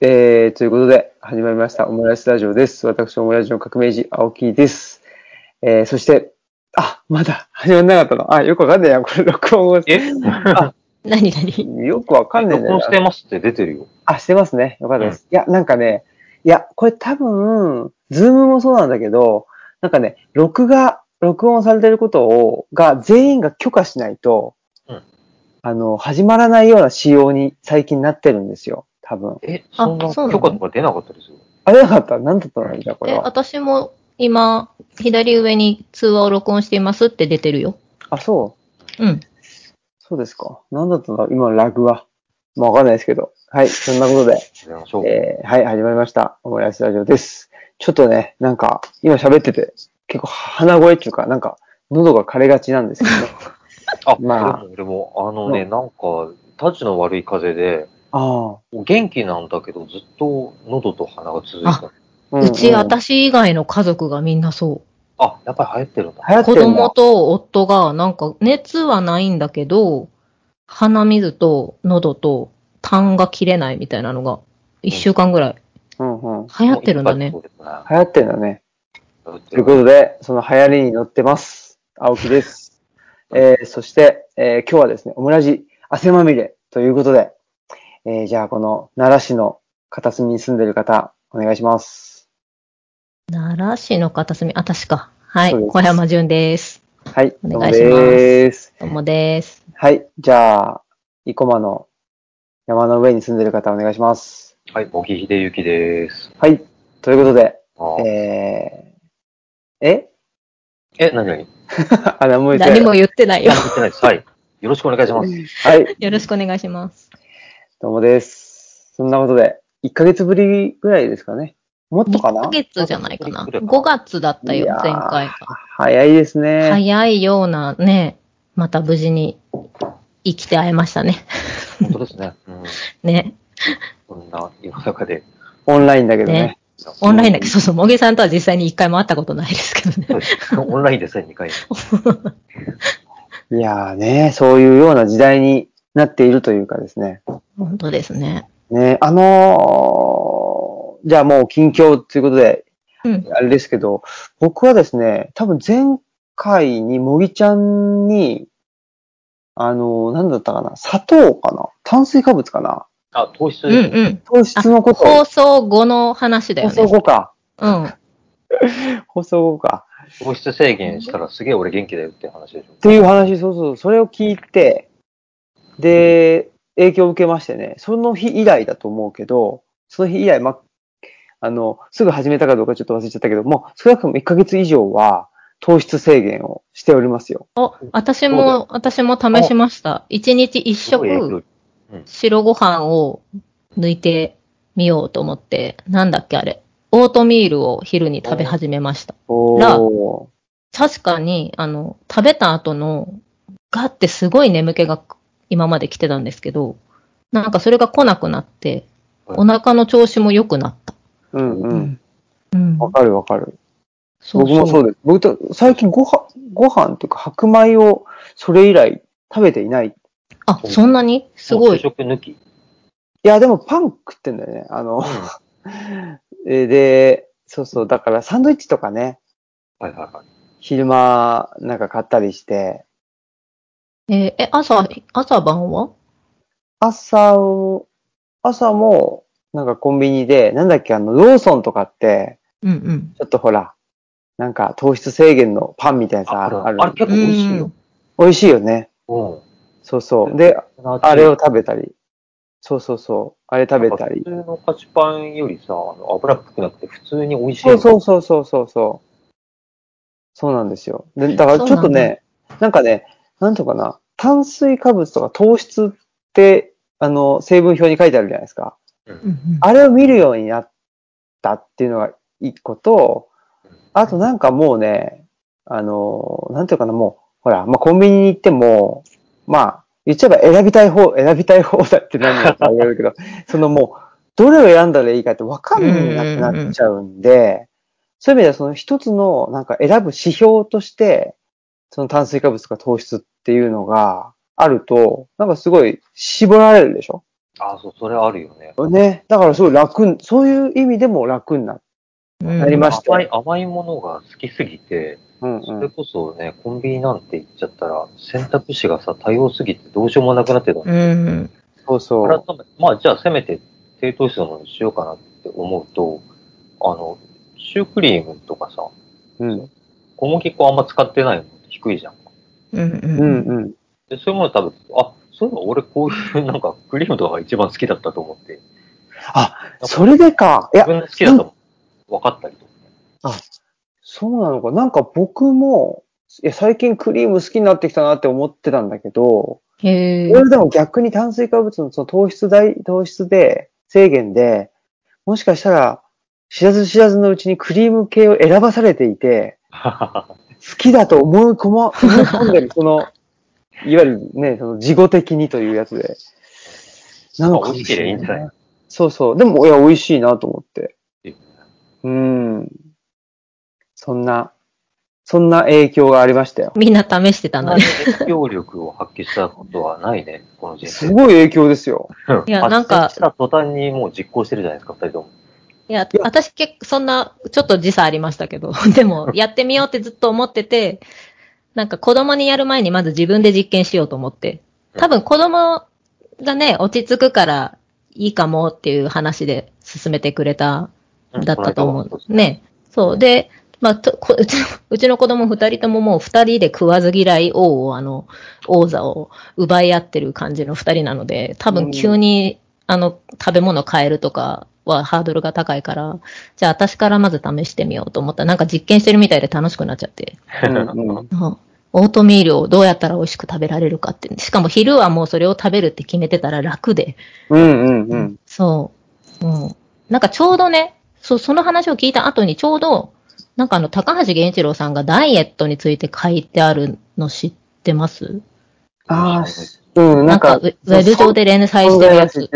えー、ということで、始まりました、オムライスラジオです。私、オムライスの革命児、青木です。えー、そして、あ、まだ始まんなかったの？あ、よくわかんねえや、これ、録音を。え？あ、何？何？よくわかんな。録音してますって出てるよ。あ、してますね。よかったです。いや、なんかね、いや、これ多分、ズームもそうなんだけど、なんかね、録画、録音されてることを、が、全員が許可しないと、うんあの、始まらないような仕様に最近なってるんですよ。多分。え、そんなそうなの？許可とか出なかったですよ。あれなかった何だったのじゃあこれえ、は。私も今、左上に通話を録音していますって出てるよ。あ、そう？うん。そうですか。何だったんだ？今のラグは？まあわかんないですけど。はい。そんなことで。えー、はい、始まりました。オムライスラジオです。ちょっとね、なんか、今喋ってて、結構鼻声っていうか、なんか、喉が枯れがちなんですけどね。あ、まあでも俺も、あのね、うなんか、たちの悪い風で、ああ。元気なんだけど、ずっと喉と鼻が続いた。ううち、ん私以外の家族がみんなそあ、やっぱり流行ってるんだ。う。子流行ってんだ。供と夫が、なんか、熱はないんだけど、鼻水と喉と痰が切れないみたいなのが、一週間ぐらいうんうん。流行ってるんだね。流行ってんだね。流行ってるということで、その流行りに乗ってます。青木です。えー、そして、えー今日はですね、オムラジ汗まみれということで、えー、じゃあこの奈良市の片隅に住んでる方、お願いします。奈良市の片隅、あ、確か。はい小山淳です。はい、お願いしますどうもです。どうもです。はい、じゃあ、生駒の山の上に住んでる方、お願いします。はい、茂木秀幸です。はい、ということで、えー、え？え、何々い あ、何も言ってない何も言ってないよや、。言ってないです。はい。よろしくお願いします。はい、よろしくお願いします。どうもです。そんなことで、1ヶ月ぶりぐらいですかね。もっとかな？1ヶ月じゃないかな。そうです5月だったよ、前回が。早いですね。早いようなね、また無事に生きて会えましたね。本当ですね。うん。ね。こんな世の中で。オンラインだけどね。ねオンラインだけど、そうそう、もげさんとは実際に一回も会ったことないですけどね。オンラインですね、2回。いやーね、そういうような時代になっているというかですね。本当ですね。ね、あのーじゃあもう近況ということで、うん。あれですけど、僕はですね、多分前回にもぎちゃんに、あのーなんだったかな、砂糖かな炭水化物かなあ、糖質うんうん。糖質のこと放送後の話だよ放送ね。後か。うん。放送後か。糖質制限したらすげえ俺元気だよって話でしょ。っていう話、そうそう、それを聞いて、で、影響を受けましてね、その日以来だと思うけど、その日以来、ま、あの、すぐ始めたかどうかちょっと忘れちゃったけども、少なくとも1ヶ月以上は糖質制限をしておりますよ。お、私も、私も試しました。一日一すごい影響食白ご飯を抜いてみようと思って、なんだっけあれ。オートミールを昼に食べ始めました。おらー。確かに、あの、食べた後の、ガってすごい眠気が今まで来てたんですけど、なんかそれが来なくなって、はいお腹の調子も良くなった。うんうん。うん。わかるわかる。そう僕もそうです。僕と、最近ご飯、ご飯っていうか白米をそれ以来食べていない。いあ、そんなに？すご主い。食抜き。や、でもパン食ってんだよね。あの、えーで、そうそう、だからサンドイッチとかね、はいはいはい。昼間なんか買ったりして、えーえ、朝、朝晩は？朝を、朝もなんかコンビニで、なんだっけ、あの、ローソンとかって、うんうん。ちょっとほら、なんか糖質制限のパンみたいなさ、ある。ああれ結構美味しいよ。美味しいよね。うん。そうそう。で、あれを食べたり。そうそうそう。あれ食べたり普。通の菓子パンよりさ、あの油っぽくなくて普通に美味しい。そうそうそうそうそうそう。そうなんですよ。で、だからちょっとね、なんかね、なんとかな、炭水化物とか糖質って、あの、成分表に書いてあるじゃないですか。うん。うんあれを見るようになったっていうのが一個と、あとなんかもうね、あの、なんていうかな、もう、ほら、まあ、コンビニに行っても、まあ、言っちゃえば選びたい方、選びたい方だって何だか言われるけど、そのもう、どれを選んだらいいかって分かんなくなっちゃうんで、そういう意味ではその一つのなんか選ぶ指標として、その炭水化物とか糖質っていうのがあると、なんかすごい絞られるでしょ？あ、そう、それあるよね。ね。だからすごい楽、そういう意味でも楽になる。うんなりました甘い、甘いものが好きすぎて、うんうん。それこそね、コンビニなんて言っちゃったら、選択肢がさ、多様すぎてどうしようもなくなってたの。うん。そうそ改う。めまあ、じゃあせめて低糖質のものにしようかなって思うと、あの、シュークリームとかさ、うん。小麦粉あんま使ってないの？って低いじゃん。うん。ううん。んうん。で、そういうもの食べて、あ、そういえば俺こういうなんかクリームとかが一番好きだったと思って、あ、それでか。いや自、分の好きだったもん分かったりとかね。そうなのか。なんか僕も、いや、最近クリーム好きになってきたなって思ってたんだけど、へえ。俺でも逆に炭水化物のその糖質大、糖質で、制限で、もしかしたら、知らず知らずのうちにクリーム系を選ばされていて、好きだと思い込ま、思い込んでる、その、いわゆるね、その、事後的にというやつで。なのかもしれ美味しければいいんじゃないそうそう。でも、いや、美味しいなと思って。うん。そんな、そんな影響がありましたよ。みんな試してたんだね。影響力を発揮したことはないね、この人生。すごい影響ですよ。いやなんかした途端にもう実行してるじゃないですか、二人とも。いや、私結構そんな、ちょっと時差ありましたけど、でも、やってみようってずっと思ってて、なんか子供にやる前にまず自分で実験しようと思って、多分子供がね、落ち着くからいいかもっていう話で進めてくれた、だったと思う。ね。そう。で、まあ、とこうちのうちの子供二人とももう二人で食わず嫌い王を、あの、王座を奪い合ってる感じの二人なので、多分急に、あの、食べ物変えるとかはハードルが高いから、じゃあ私からまず試してみようと思ったら、なんか実験してるみたいで楽しくなっちゃって。オートミールをどうやったら美味しく食べられるかって。しかも昼はもうそれを食べるって決めてたら楽で。うんうんうん。そう。うん。なんかちょうどね、そう、その話を聞いた後にちょうど、なんかあの、高橋源一郎さんがダイエットについて書いてあるの知ってます？ああ、うん、なんか、ウェブ上で連載してるやつ。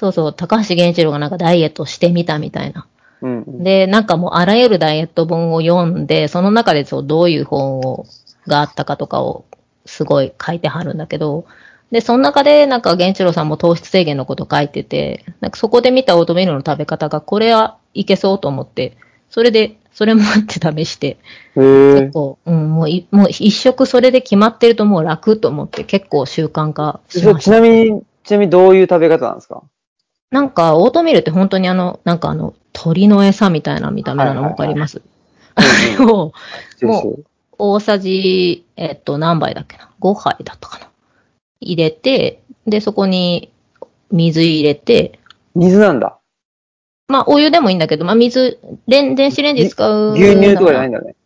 そうそう、高橋源一郎がなんかダイエットしてみたみたいな。うんうん。で、なんかもうあらゆるダイエット本を読んで、その中でそうどういう本を、があったかとかをすごい書いてはるんだけど、で、その中でなんか源一郎さんも糖質制限のこと書いてて、なんかそこで見たオートミールの食べ方がこれはいけそうと思って、それで、それもあって試して、結。構、うん、もうい、もう一食それで決まってるともう楽と思って結構習慣化しそました。ちなみに、ちなみにどういう食べ方なんですか？なんか、オートミールって本当にあの、なんかあの、鳥の餌みたいな見た目なのわかります？あれを、もう、大さじ、えっと、何杯だっけな ?5 杯だったかな入れて、で、そこに水入れて、水なんだ。まあ、お湯でもいいんだけど、まあ、水、レン電子レンジ使う。牛乳とかじゃないんだね。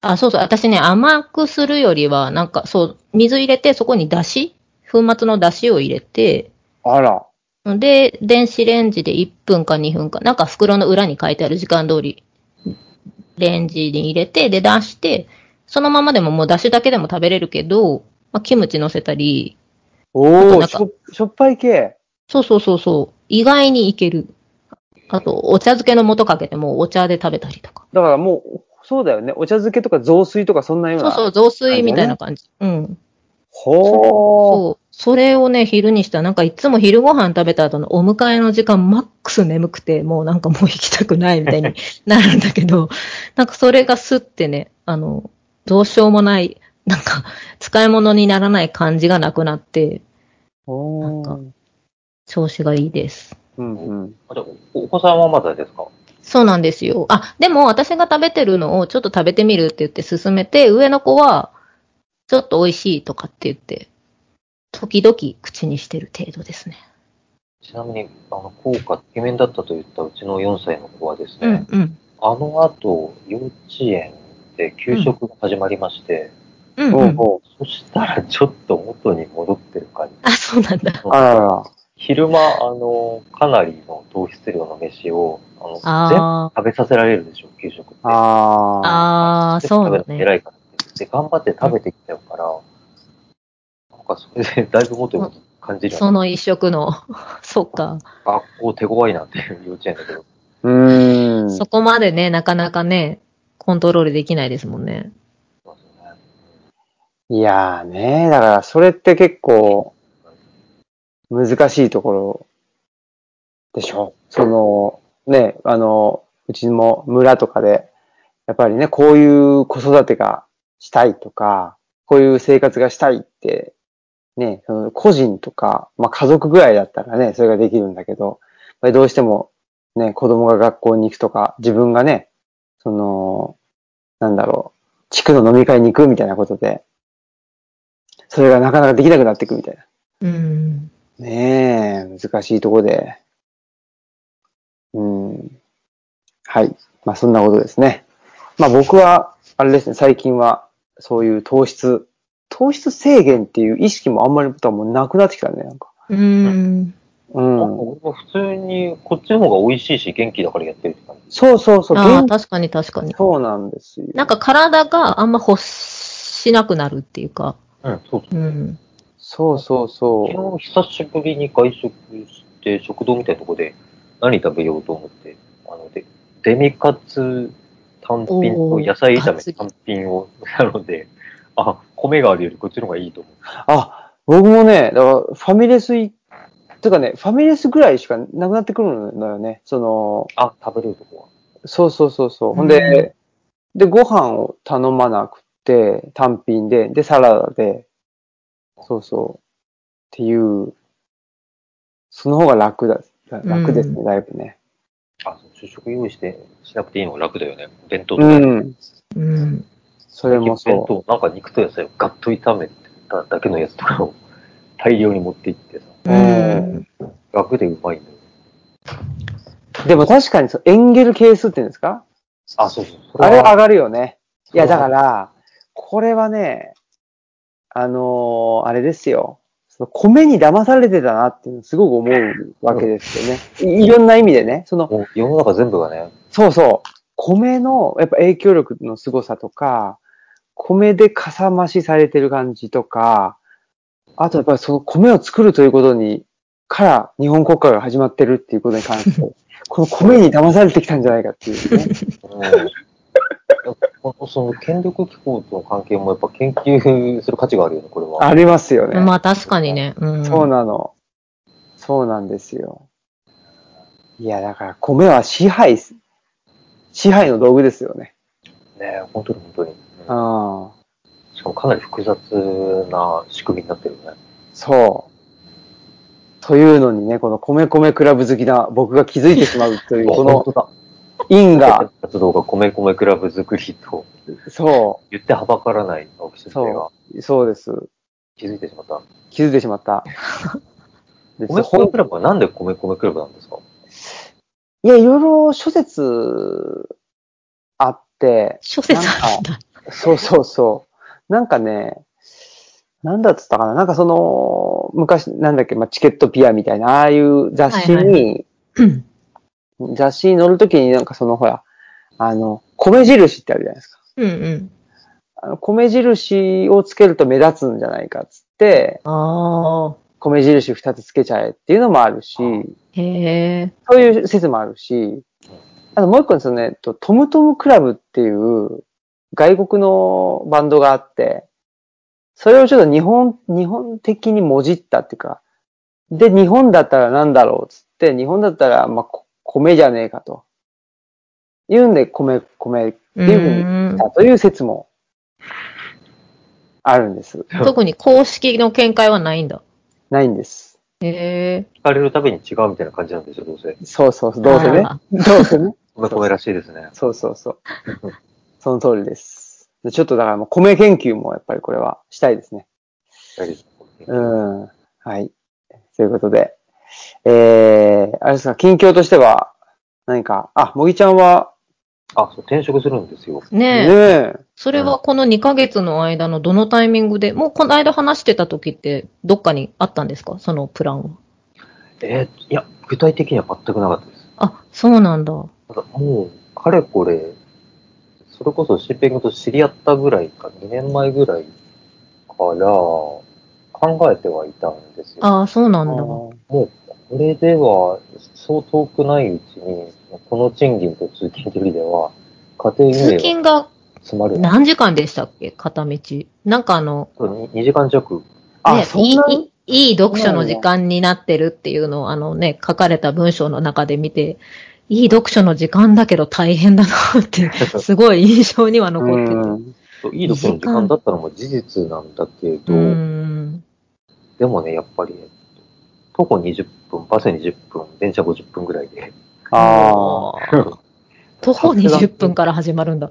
あ、そうそう。私ね、甘くするよりは、なんか、そう、水入れて、そこにだし粉末のだしを入れて、あら。で、電子レンジで1分か2分か、なんか袋の裏に書いてある時間通り、レンジに入れて、で、出して、そのままでももうだしだけでも食べれるけど、まあ、キムチ乗せたり、おなんかーしょ、しょっぱい系。そうそうそうそう、意外にいける。あと、お茶漬けの素かけてもお茶で食べたりとか。だからもう、そうだよね。お茶漬けとか雑炊とかそんなような。そうそう、雑炊みたいな感じ。うん。ほー。そう。それをね、昼にしたら、なんかいつも昼ご飯食べた後のお迎えの時間、マックス眠くて、もうなんかもう行きたくないみたいに なるんだけど、なんかそれがスってね、あの、どうしようもない、なんか、使い物にならない感じがなくなって、ほなんかー。調子がいいです。うんうん。あじゃお子さんはまだですか？そうなんですよ。あ、でも私が食べてるのをちょっと食べてみるって言って勧めて、上の子は、ちょっと美味しいとかって言って、時々口にしてる程度ですね。ちなみに、あの、効果、イケメンだったと言ったうちの4歳の子はですうんね、うん。あの後、幼稚園で給食が始まりまして、うん、うん。そしたらちょっと元に戻ってる感じ。あ、そうなんだ。う。あらら。昼間、あの、かなりの糖質量の飯を、あの、全部あ食べさせられるでしょ、給食って。あ、あそうだ食べるのね。偉いからって。で、頑張って食べてきちゃうから、なんかそれでだいぶ元に感じる。その一食の、そっか。学校手強いなっていう幼稚園だけど。うーん。そこまでね、なかなかね、コントロールできないですもんねいやーね、だからそれって結構難しいところでしょその、ね、あの、うちも村とかで、やっぱりね、こういう子育てがしたいとか、こういう生活がしたいって、ね、その個人とか、まあ家族ぐらいだったらね、それができるんだけど、やっぱりどうしてもね、子供が学校に行くとか、自分がね、その、なんだろう、地区の飲み会に行くみたいなことで、それがなかなかできなくなっていくみたいな。うん。ねえ、難しいとこで。うん。はい。まあそんなことですね。まあ僕は、あれですね、最近は、そういう糖質、糖質制限っていう意識もあんまり多分なくなってきたね、なんか。うん。うん。俺も普通に、こっちの方が美味しいし、元気だからやってるって感じ。そうそうそう、ああ、確かに確かに。そうなんですよ。なんか体があんま欲しなくなるっていうか。うん、そうそう。うん。そうそうそ昨日久しぶりに外食して、食堂みたいなとこで何食べようと思って、あの、で、デミカツ単品と野菜炒め単品を、なので、あ、米があるよりこっちの方がいいと思う。う。あ、僕もね、だからファミレスい、てかね、ファミレスぐらいしかなくなってくるのよね。その、あ、食べれるとこは。そうそうそうそう。ほんで、で、ご飯を頼まなくて、単品で、で、サラダで、そうそう。っていう、その方が楽だ、楽ですね、うだいぶね。あ、そう、主食用意してしなくていいのが楽だよね。弁当とか。うん。うん。それも弁そ当、なんか肉と野菜をガッと炒めただけのやつとかを 大量に持って行ってさ、うん。楽でうまいんだよ。う。でも確かにそう、エンゲル係数っていうんですか？あ、そうそう。あれは上がるよね。いや、だから、これはね、あのーあれですよ。その米に騙されてたなっていうのすごく思うわけですよね。いいろんな意味でね。その、世の中全部がね、そうそう。米の、やっぱ影響力の凄さとか、米でかさ増しされてる感じとか、あとやっぱりその米を作るということに、から日本国家が始まってるっていうことに関して、この米に騙されてきたんじゃないかっていうね。うんその権力機構との関係もやっぱ研究する価値があるよね、これは。ありますよね。まあ確かにね。うん。そうなの。そうなんですよ。いや、だから米は支配す、支配の道具ですよね。ね本当に本当に。うんああ、しかもかなり複雑な仕組みになってるよね。そう。というのにね、この米米クラブ好きな僕が気づいてしまうという、この。因が、活動が米米クラブ作りとそ言ってはばからない青木先生がう、そうです。気づいてしまった。気づいてしまった。で米米クラブはなんで米米クラブなんですか？いや、いろいろ諸説あって、諸説あるんだ。そうそうそう。なんかね、なんだっつったかななんかその、昔、なんだっけ、まあ、チケットピアみたいな、ああいう雑誌に、はいはいうん雑誌に載るときになんかその、ほら、あの、米印ってあるじゃないですか。うんうん。あの、米印をつけると目立つんじゃないかっつって、ああ。米印二つつけちゃえっていうのもあるし、へえ。そういう説もあるし、あともう一個ですね、とトムトムクラブっていう外国のバンドがあって、それをちょっと日本、日本的にもじったっていうか、で、日本だったらなんだろうっつって、日本だったら、まあ、こ米じゃねえかと。いうんで、米、米っていうふうにたという説もあるんです。特に公式の見解はないんだ。ないんです。へえ。聞かれるたびに違うみたいな感じなんですよ、どうせ。そうそうそう、どうせねあ。どうせね。米米らしいですね。そうそうそう。その通りです。でちょっとだからもう米研究もやっぱりこれはしたいですね。うん。はい。ということで。えー、あれですか、近況としては、何か、あ、もぎちゃんは、あ、そう、転職するんですよ。ねねえ。え、それはこの2ヶ月の間のどのタイミングで、もうこの間話してた時ってどっかにあったんですか？そのプランは。えーいや、具体的には全くなかったです。あ、そうなんだ。ただもう、かれこれ、それこそシッペングと知り合ったぐらいか、2年前ぐらいから考えてはいたんですよ。ああ、そうなんだ。もう、これでは、そう遠くないうちに、この賃金と通勤距離では、家庭運通営が勤が詰まる。何時間でしたっけ？片道。なんかあの、2時間弱。あ、ねそんな？にいいいい読書の時間になってるっていうのを、あのね、書かれた文章の中で見て、いい読書の時間だけど大変だなって、すごい印象には残ってて。いい読書の時間だったのも事実なんだけど、うん。でもね、やっぱり、徒歩20分、バス20分、電車50分ぐらいで。ああ。あ。徒歩20分から始まるんだ。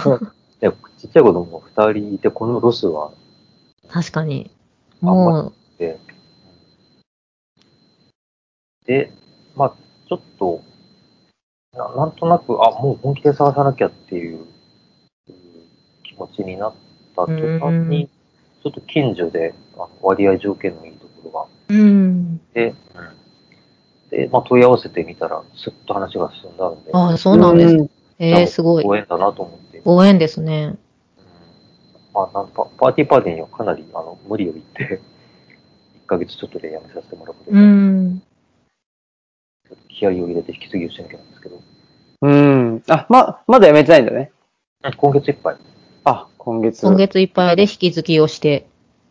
でちっちゃい子供2人いて、このロスは、確かに。もう、で、で、まあ、ちょっと、ななんとなく、あ、もう本気で探さなきゃっていううん気持ちになった途端に、ちょっと近所であの割合条件のいいところがあうん。って、で、まあ、問い合わせてみたら、すっと話が進んだので、ああ、そうなんです。んええすごい。ご縁だなと思って、うんご縁ですね。まあ、なんパパーティーパーティーにはかなりあの無理を言って、1ヶ月ちょっとで辞めさせてもらうことうで、ん。気合を入れて引き継ぎをしなきゃなんですけど、うん。あ、ま、まだやめてないんだね。今月いっぱい、あ、今月。今月いっぱいで引き継ぎをして。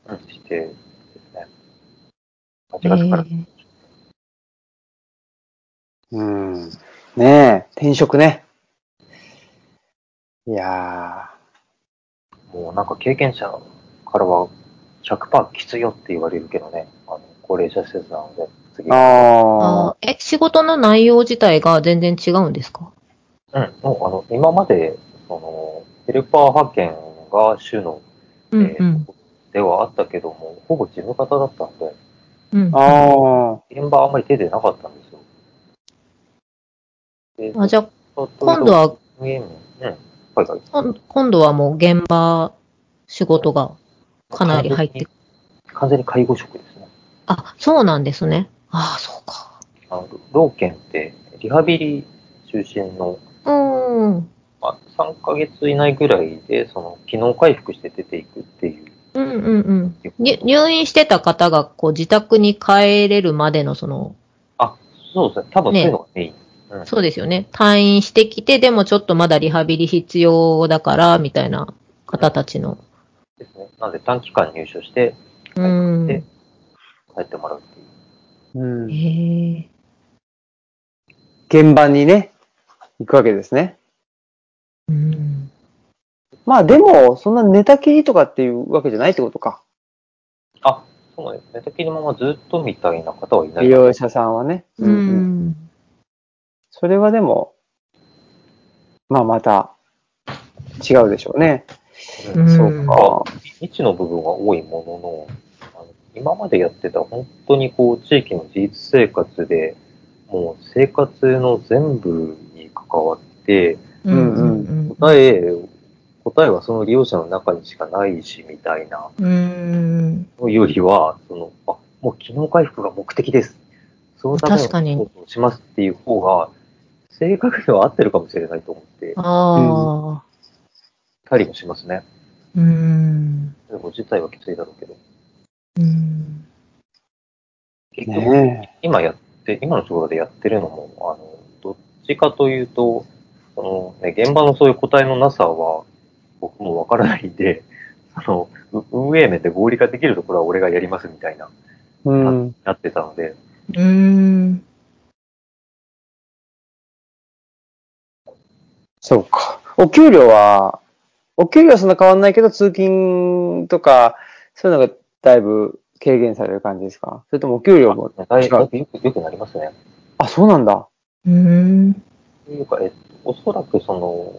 うん、してですね、8月から、ええうん。ねえ、転職ね。いやもうなんか経験者からは100%きついよって言われるけどね、あの高齢者施設なので、次。ああ。え、仕事の内容自体が全然違うんですか？うん、もうあの今までそのヘルパー派遣が主の、えーうんうん。ではあったけども、ほぼ事務方だったので、うん。ああ。現場はあんまり手でなかったんですよ。であ、じゃあ、今今度、は、うん、うん、はいはい。今今度はもう現場仕事がかなり入ってくる。完全に介護職ですね。あ、そうなんですね。ああ、そうか。あの老健ってリハビリ中心のうーん。まあ、3ヶ月以内ぐらいで、その、機能回復して出ていくっていう。うんうんうん。に入院してた方が、こう、自宅に帰れるまでの、その、あ、そうですね。多分そういうのがメイン。うん。そうですよね。退院してきて、でもちょっとまだリハビリ必要だから、みたいな方たちの。ですね。なんで短期間入所して、うでん。帰ってもらうっていう。うん。へえ。現場にね、行くわけですね。うん。まあでも、そんな寝たきりとかっていうわけじゃないってことか。あ、そうね。寝たきりのままずっとみたいな方はいない。利用者さんはね。う。ん。それはでも、まあまた、違うでしょうね。うんそうか。未知の部分は多いものの今までやってた本当にこう、地域の自立生活で、もう生活の全部に関わって、うんうん答え、答えはその利用者の中にしかないし、みたいな。うん。うん。よりは、その、あ、もう機能回復が目的です。そのためにことをしますっていう方が、正確には合ってるかもしれないと思ってああ。たりもしますね。うん。でも自体はきついだろうけど。うん。結局、ね今やって、今のところでやってるのも、あの、どっちかというと、そのね、現場のそういう答えのなさは、僕もわからないんで、あの、う運営面で合理化できるところは俺がやりますみたいな、え。うん。なってたので、うん。そうか。お給料は、お給料はそんな変わんないけど、通勤とか、そういうのがだいぶ軽減される感じですか？それともお給料も、だいだいぶよくよくなりますね。あ、そうなんだ。うん。というか、えっと、おそらくその、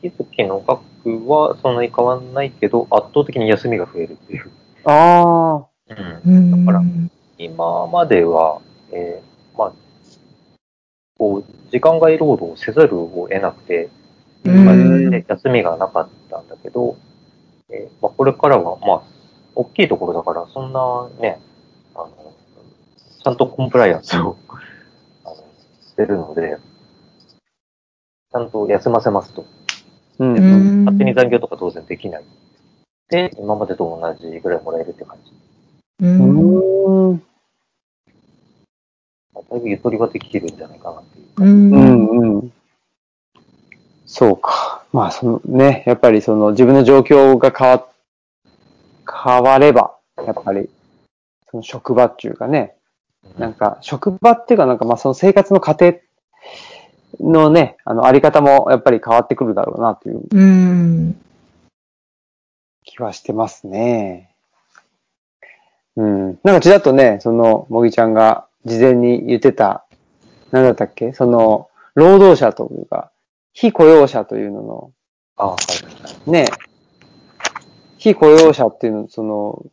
月々の額はそんなに変わんないけど、圧倒的に休みが増えるっていう。ああ。うん。だから今までは、えーまあ、こう、時間外労働をせざるを得なくて、うんで休みがなかったんだけど、えーまあ、これからは、まあ、大きいところだから、そんなね、あの、ちゃんとコンプライアンスをあのしてるので、ちゃんと休ませますと。うん。でうん勝手に残業とか当然できない。で、今までと同じぐらいもらえるって感じ。う。うんだいぶゆとりはできるんじゃないかなっていうう。感じ。うんん。うん。そうか。まあ、そのね、やっぱりその自分の状況が変わ、変われば、やっぱりその職場っていうかね、なんか職場っていうかなんかまあその生活の過程のね、あのあり方もやっぱり変わってくるだろうなといううん。気はしてますね。うん。なんかちらっとね、その、もぎちゃんが事前に言ってた、なんだったっけ？その、労働者というか、非雇用者というのの、あはいはい。ね、非雇用者っていうの、その、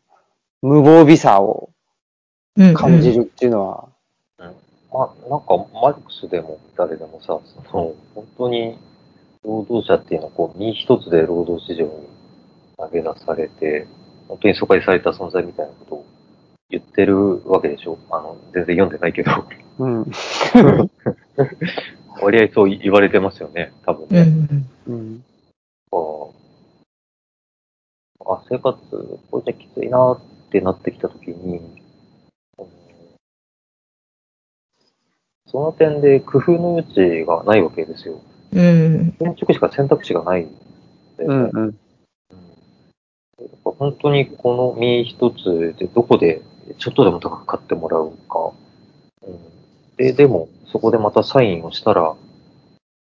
無防備さをうん。感じるっていうのは、まあ、なんか、マルクスでも誰でもさ、その、本当に、労働者っていうのは、こう、身一つで労働市場に投げ出されて、本当に疎開された存在みたいなことを言ってるわけでしょあの、全然読んでないけど、うん。割合そう言われてますよね、多分うね。ん。うん。ああ、生活、これじゃきついなってなってきたときに、うんその点で工夫の余地がないわけですよ。うん。建築しか選択肢がないんで、うん。うん。うんやっぱ本当にこの身一つでどこでちょっとでも高く買ってもらうか、うん、で、でもそこでまたサインをしたら、も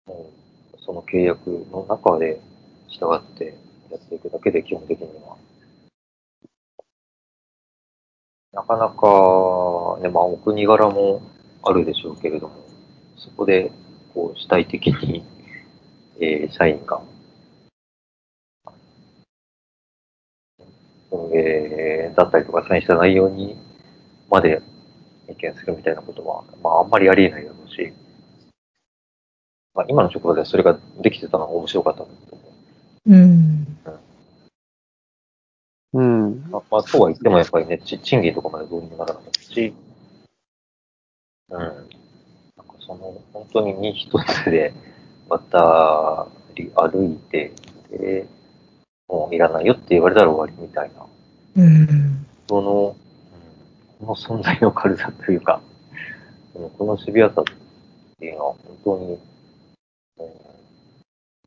うその契約の中で従ってやっていくだけで基本的には。なかなか、ね、まあお国柄もあるでしょうけれども、そこでこう主体的に、えー社員が運営だったりとか、サインした内容にまで意見するみたいなことは、まあ、あんまりありえないだろうし、まあ、今の職場でそれができてたのが面白かったんだけど、うん。うん。まあ、まあ、そうは言ってもやっぱりね、ち賃金とかまでどうにもならなかったし、うん。なんかその、本当に身一つで渡り歩いて、で、もういらないよって言われたら終わりみたいな。うん。その、うんこの存在の軽さというか、うんこのシビアさっていうのは本当に、うん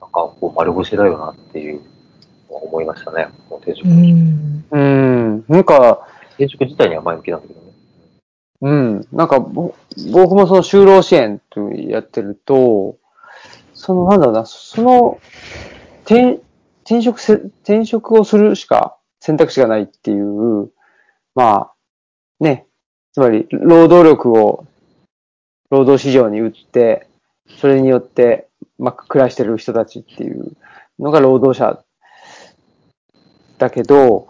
なんかこう丸腰だよなっていうのは思いましたね、この定食。うん。うん。なんか、定食自体には前向きなんだけどね。うん。なんか、ぼ僕もその就労支援とやってると、その、なんだろうな、その、転、転職せ、転職をするしか選択肢がないっていう、まあ、ね、つまり、労働力を、労働市場に売って、それによって、まあ、暮らしてる人たちっていうのが労働者だけど、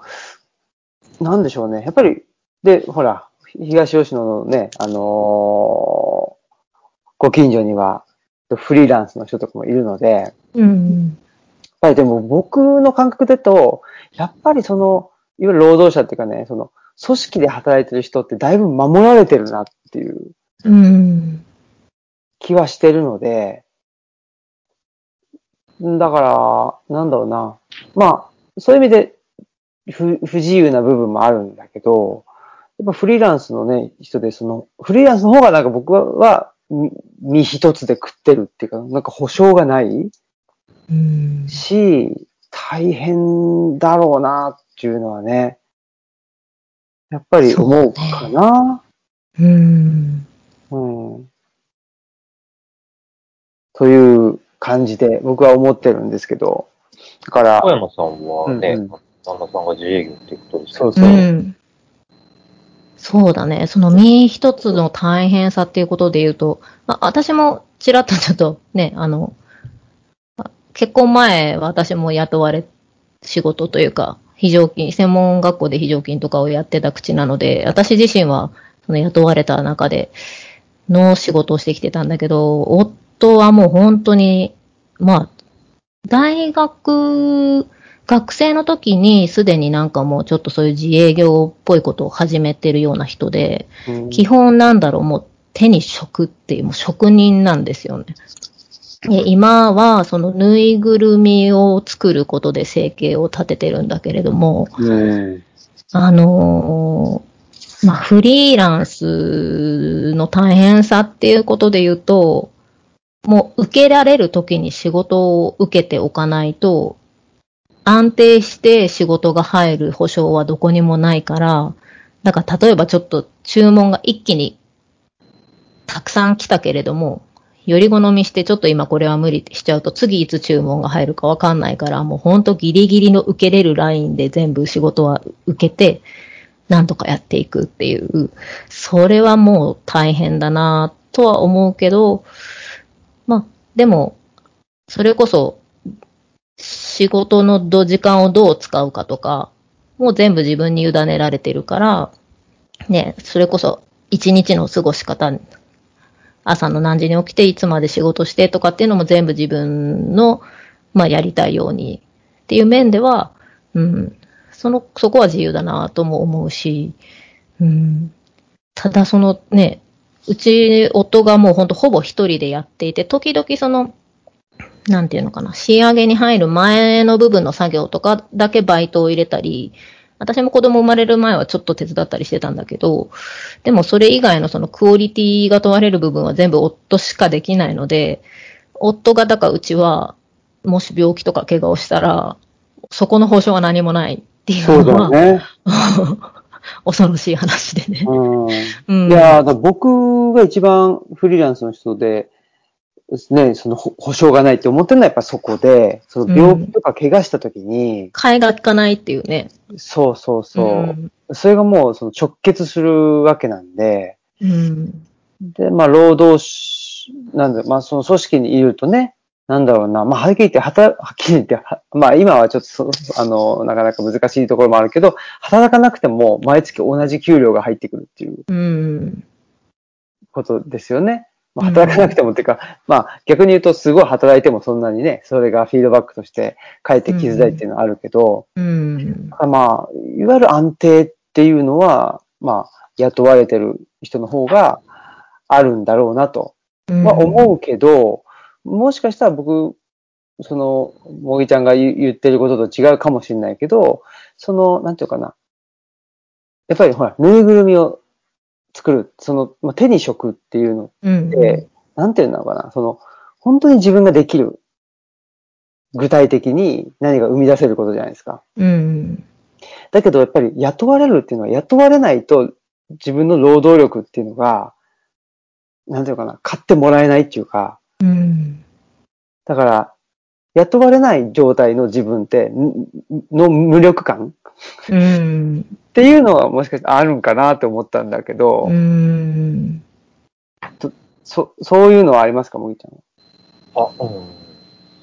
なんでしょうね。やっぱり、で、ほら、東吉野のね、あのーご近所には、フリーランスの人とかもいるので、やっうん。ぱりでも僕の感覚だと、やっぱりその、いわゆる労働者っていうかね、その、組織で働いてる人ってだいぶ守られてるなっていううん。気はしてるので、だから、なんだろうな。まあ、そういう意味で不不自由な部分もあるんだけど、やっぱフリーランスのね、人で、その、フリーランスの方がなんか僕は、み身一つで食ってるっていうか、なんか保証がないうん。し、大変だろうなっていうのはね、やっぱり思うかな。うん。うん。という感じで僕は思ってるんですけど、だから小、山さんはね、うんうん旦那さんが自営業っていうことですそうそううん。そうだね。その身一つの大変さっていうことで言うと、まあ、私もちらっとちょっとね、あの、あ結婚前私も雇われ仕事というか、非常勤、専門学校で非常勤とかをやってた口なので、私自身はその雇われた中での仕事をしてきてたんだけど、夫はもう本当に、まあ、大学、学生の時にすでになんかもうちょっとそういう自営業っぽいことを始めてるような人で、うん基本なんだろう、もう手に職っていう、もう職人なんですよね。で今はそのぬいぐるみを作ることで生計を立ててるんだけれども、うん。あのーまあ、フリーランスの大変さっていうことで言うと、もう受けられる時に仕事を受けておかないと、安定して仕事が入る保証はどこにもないから、だから例えばちょっと注文が一気にたくさん来たけれども、より好みしてちょっと今これは無理しちゃうと次いつ注文が入るかわかんないから、もうほんとギリギリの受けれるラインで全部仕事は受けて、なんとかやっていくっていう、それはもう大変だなとは思うけど、まあ、でも、それこそ、仕事のど時間をどう使うかとか、もう全部自分に委ねられてるから、ね、それこそ一日の過ごし方、朝の何時に起きていつまで仕事してとかっていうのも全部自分の、まあやりたいようにっていう面では、うん、その、そこは自由だなとも思うし、うん、ただそのね、うち夫がもうほんとほぼ一人でやっていて、時々その、なんていうのかな、仕上げに入る前の部分の作業とかだけバイトを入れたり、私も子供生まれる前はちょっと手伝ったりしてたんだけど、でもそれ以外のそのクオリティが問われる部分は全部夫しかできないので、夫がだからうちは、もし病気とか怪我をしたら、そこの保証は何もないっていうそうのは、だよね。恐ろしい話でね。うん。うん、いや僕が一番フリーランスの人で、ね、そのほ保証がないって思ってるのはやっぱそこで、その病気とか怪我した時に、替えが利かないっていうね。そうそうそう、うんそれがもうその直結するわけなんで、うん。で、まあ労働し、なんだ、まあその組織にいるとね、なんだろうな、まあはっきり言って、はた、はっきり言って、はまあ今はちょっとそ、あの、なかなか難しいところもあるけど、働かなくても毎月同じ給料が入ってくるっていううん。ことですよね。まあ、働かなくてもっていうか、まあ逆に言うとすごい働いてもそんなにね、それがフィードバックとして返ってきづらいっていうのはあるけど、うん。まあ、いわゆる安定っていうのは、まあ、雇われてる人の方があるんだろうなとは思うけど、もしかしたら僕、その、もぎちゃんが言言ってることと違うかもしれないけど、その、なんていうかな。やっぱりほら、ぬいぐるみを作る、その、まあ、手に職っていうのうん。で、なんていうのかな、その、本当に自分ができる、具体的に何が生み出せることじゃないですか。うん。だけどやっぱり雇われるっていうのは雇われないと自分の労働力っていうのが、なんていうのかな、買ってもらえないっていうか、うん。だから、雇われない状態の自分って、んの無力感？うん。っていうのはもしかしてあるんかなって思ったんだけど、うん。そ、そういうのはありますか、もぎちゃんは？あ、うん。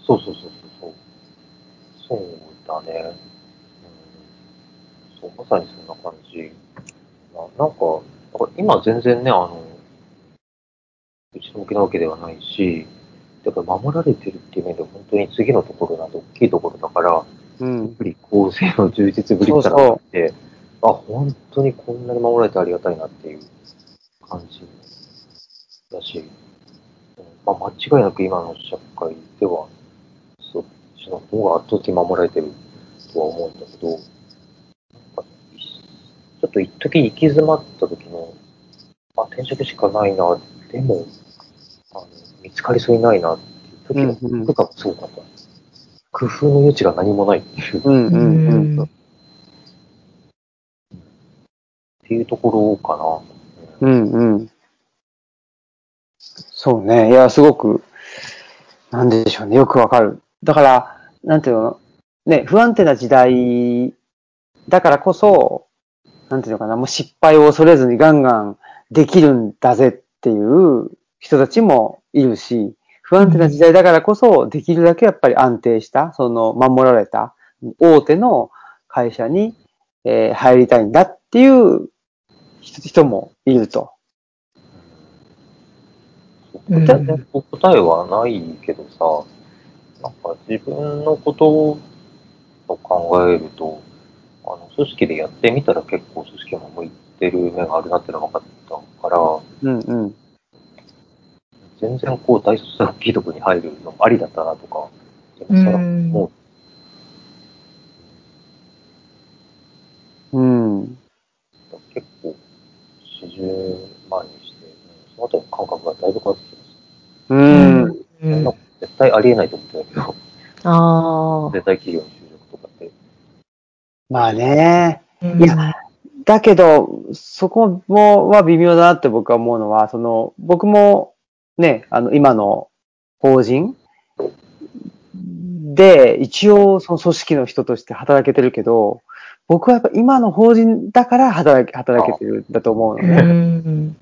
そうそうそうそうそう。そうだね。うん。そう、まさにそんな感じ。まあ、なんか、なんか今全然ね、あの、うちの沖なわけではないし、だから守られてるっていう面で本当に次のところなんて大きいところだから、やうんっ。ぱり構成の充実ぶりったらあって、あ、本当にこんなに守られてありがたいなっていう感じだし、うんまあ、間違いなく今の社会では、そっちの方が圧倒的に守られてるとは思うんだけど、ちょっと一時行き詰まった時の、あ、転職しかないな、でも、あの見つかりそうにないなっていう時の、部下がすごかった。工夫の余地が何もないっていう。うんうんうん。っていうところかな。うんうん。そうね。いや、すごく、なんでしょうね。よくわかる。だから、なんていうの？ね、不安定な時代だからこそ、なんていうのかな、もう失敗を恐れずにガンガンできるんだぜっていう人たちもいるし、不安定な時代だからこそ、できるだけやっぱり安定した、その守られた大手の会社に、えー入りたいんだっていう人人もいると。うん答え答えはないけどさ、なんか自分のことを考えると、あの組織でやってみたら結構組織も向いてる面があるなっていうのが分かったから、うんうん。全然こう大卒の大きいところに入るのもありだったなとか、う今更ん思う。うん。結構、40万にして、うんその後の感覚がだいぶ変わってきてます。うん。絶対ありえないと思ってたけど、ああ。絶対企業に就職とかって。まあね。うんいやだけど、そこも、は微妙だなって僕は思うのは、その、僕も、ね、あの、今の法人で、一応、その組織の人として働けてるけど、僕はやっぱ今の法人だから働け、働けてるんだと思うのうね。ん。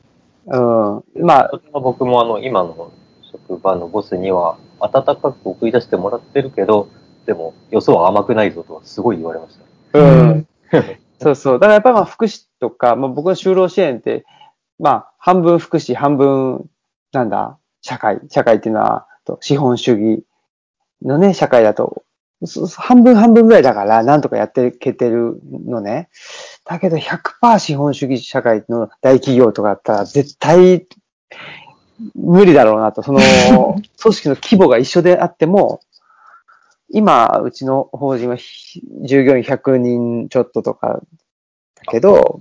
うん。まあ、僕もあの、今の職場のボスには、温かく送り出してもらってるけど、でも、予想は甘くないぞとはすごい言われました。うん。そうそう。だからやっぱりまあ福祉とか、まあ僕の就労支援って、まあ半分福祉、半分、なんだ、社会。社会っていうのは、と資本主義のね、社会だと、そ半分半分ぐらいだから、なんとかやっていけてるのね。だけど100%資本主義社会の大企業とかだったら、絶対、無理だろうなと。その、組織の規模が一緒であっても、今、うちの法人はひ従業員100人ちょっととかだけど、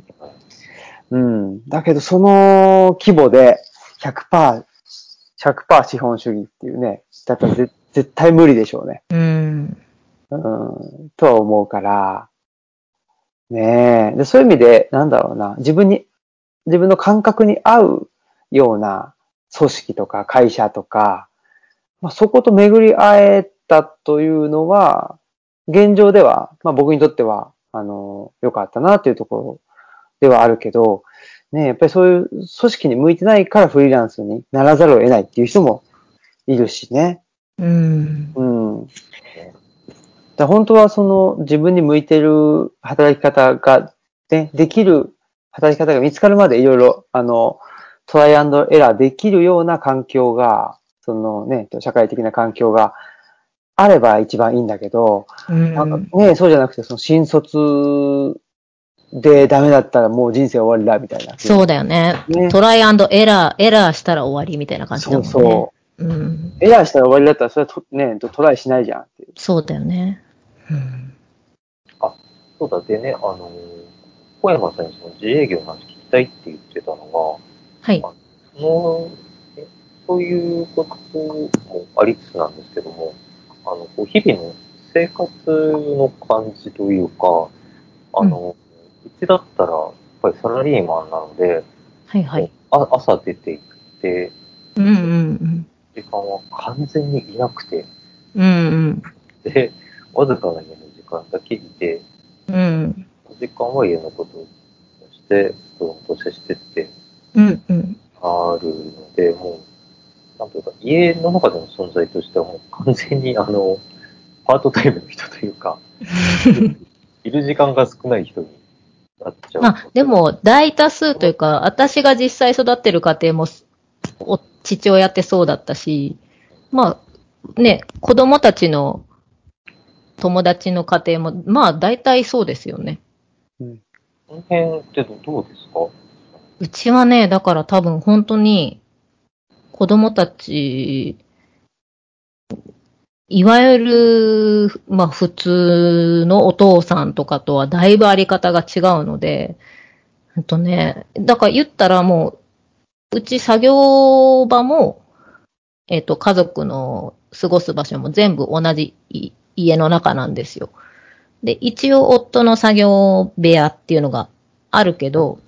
うん。だけど、その規模で100%、100%資本主義っていうね、だったらぜ絶対無理でしょうね。うん。うん。とは思うから、ねえ。で、そういう意味で、なんだろうな、自分に、自分の感覚に合うような組織とか会社とか、まあ、そこと巡り会えたというのは、現状では、まあ僕にとっては、あの、良かったなっていうところではあるけど、ねえ、やっぱりそういう組織に向いてないからフリーランスにならざるを得ないっていう人もいるしね。うん。うん。だ本当はその自分に向いてる働き方が、ね、できる働き方が見つかるまでいろいろ、あの、トライアンドエラーできるような環境が、そのね、社会的な環境があれば一番いいんだけど、うんなんかね、そうじゃなくて、その新卒でダメだったらもう人生終わりだみたいな。そうだよね。ねトライアンドエラー、エラーしたら終わりみたいな感じだもんね。そうそう。うん。エラーしたら終わりだったら、それはとね、トライしないじゃんっていう。そうだよね。うん。そうだ、でね、あの、小山さんにその自営業の話聞きたいって言ってたのはい。が、その、えそういうこともありつつなんですけども、あの、こう日々の生活の感じというか、あの、うちだったら、やっぱりサラリーマンなので、はいはい。あ朝出て行って、うんうん時間は完全にいなくて、うん。うんで、わずかな家の時間だけいて、うん。うん。時間は家のことをして、子供と接してってうんうん。あるので、もう、なんというか、家の中での存在としてはもう完全にあの、パートタイムの人というか、いる時間が少ない人に。まあ、でも、大多数というか、私が実際育ってる家庭も、お父親ってそうだったし、まあ、ね、子供たちの友達の家庭も、まあ、大体そうですよね。この辺ってどどうですか？うちはね、だから多分本当に、子供たち、いわゆる、まあ普通のお父さんとかとはだいぶあり方が違うので、ほんとね、だから言ったらもう、うち作業場も、えっ、と、家族の過ごす場所も全部同じ家の中なんですよ。で、一応夫の作業部屋っていうのがあるけど、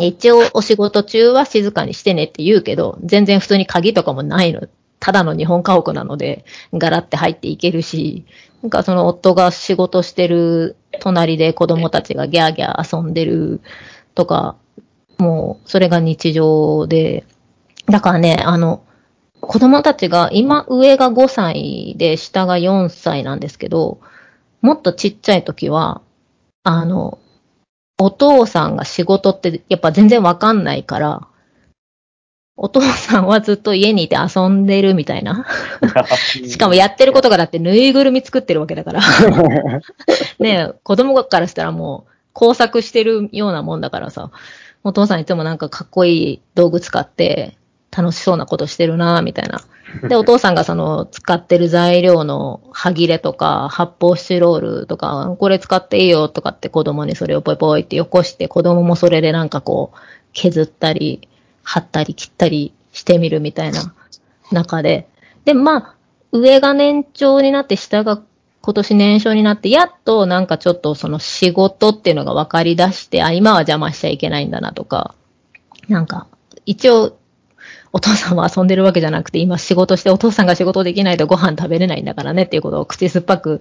一応お仕事中は静かにしてねって言うけど、全然普通に鍵とかもないの。ただの日本家屋なので、ガラって入っていけるし、なんかその夫が仕事してる隣で子供たちがギャーギャー遊んでるとか、もうそれが日常で、だからね、あの、子供たちが、今上が5歳で下が4歳なんですけど、もっとちっちゃい時は、あの、お父さんが仕事ってやっぱ全然わかんないから、お父さんはずっと家にいて遊んでるみたいな。しかもやってることがだってぬいぐるみ作ってるわけだから。ねえ、子供からしたらもう工作してるようなもんだからさ、お父さんいつもなんかかっこいい道具使って楽しそうなことしてるなみたいな。で、お父さんがその使ってる材料の歯切れとか発泡スチロールとか、これ使っていいよとかって子供にそれをポイポイってよこして子供もそれでなんかこう削ったり貼ったり切ったりしてみるみたいな中で。で、まあ、上が年長になって下が今年年少になって、やっとなんかちょっとその仕事っていうのが分かり出して、あ、今は邪魔しちゃいけないんだなとか、なんか、一応、お父さんは遊んでるわけじゃなくて、今仕事してお父さんが仕事できないとご飯食べれないんだからねっていうことを口酸っぱく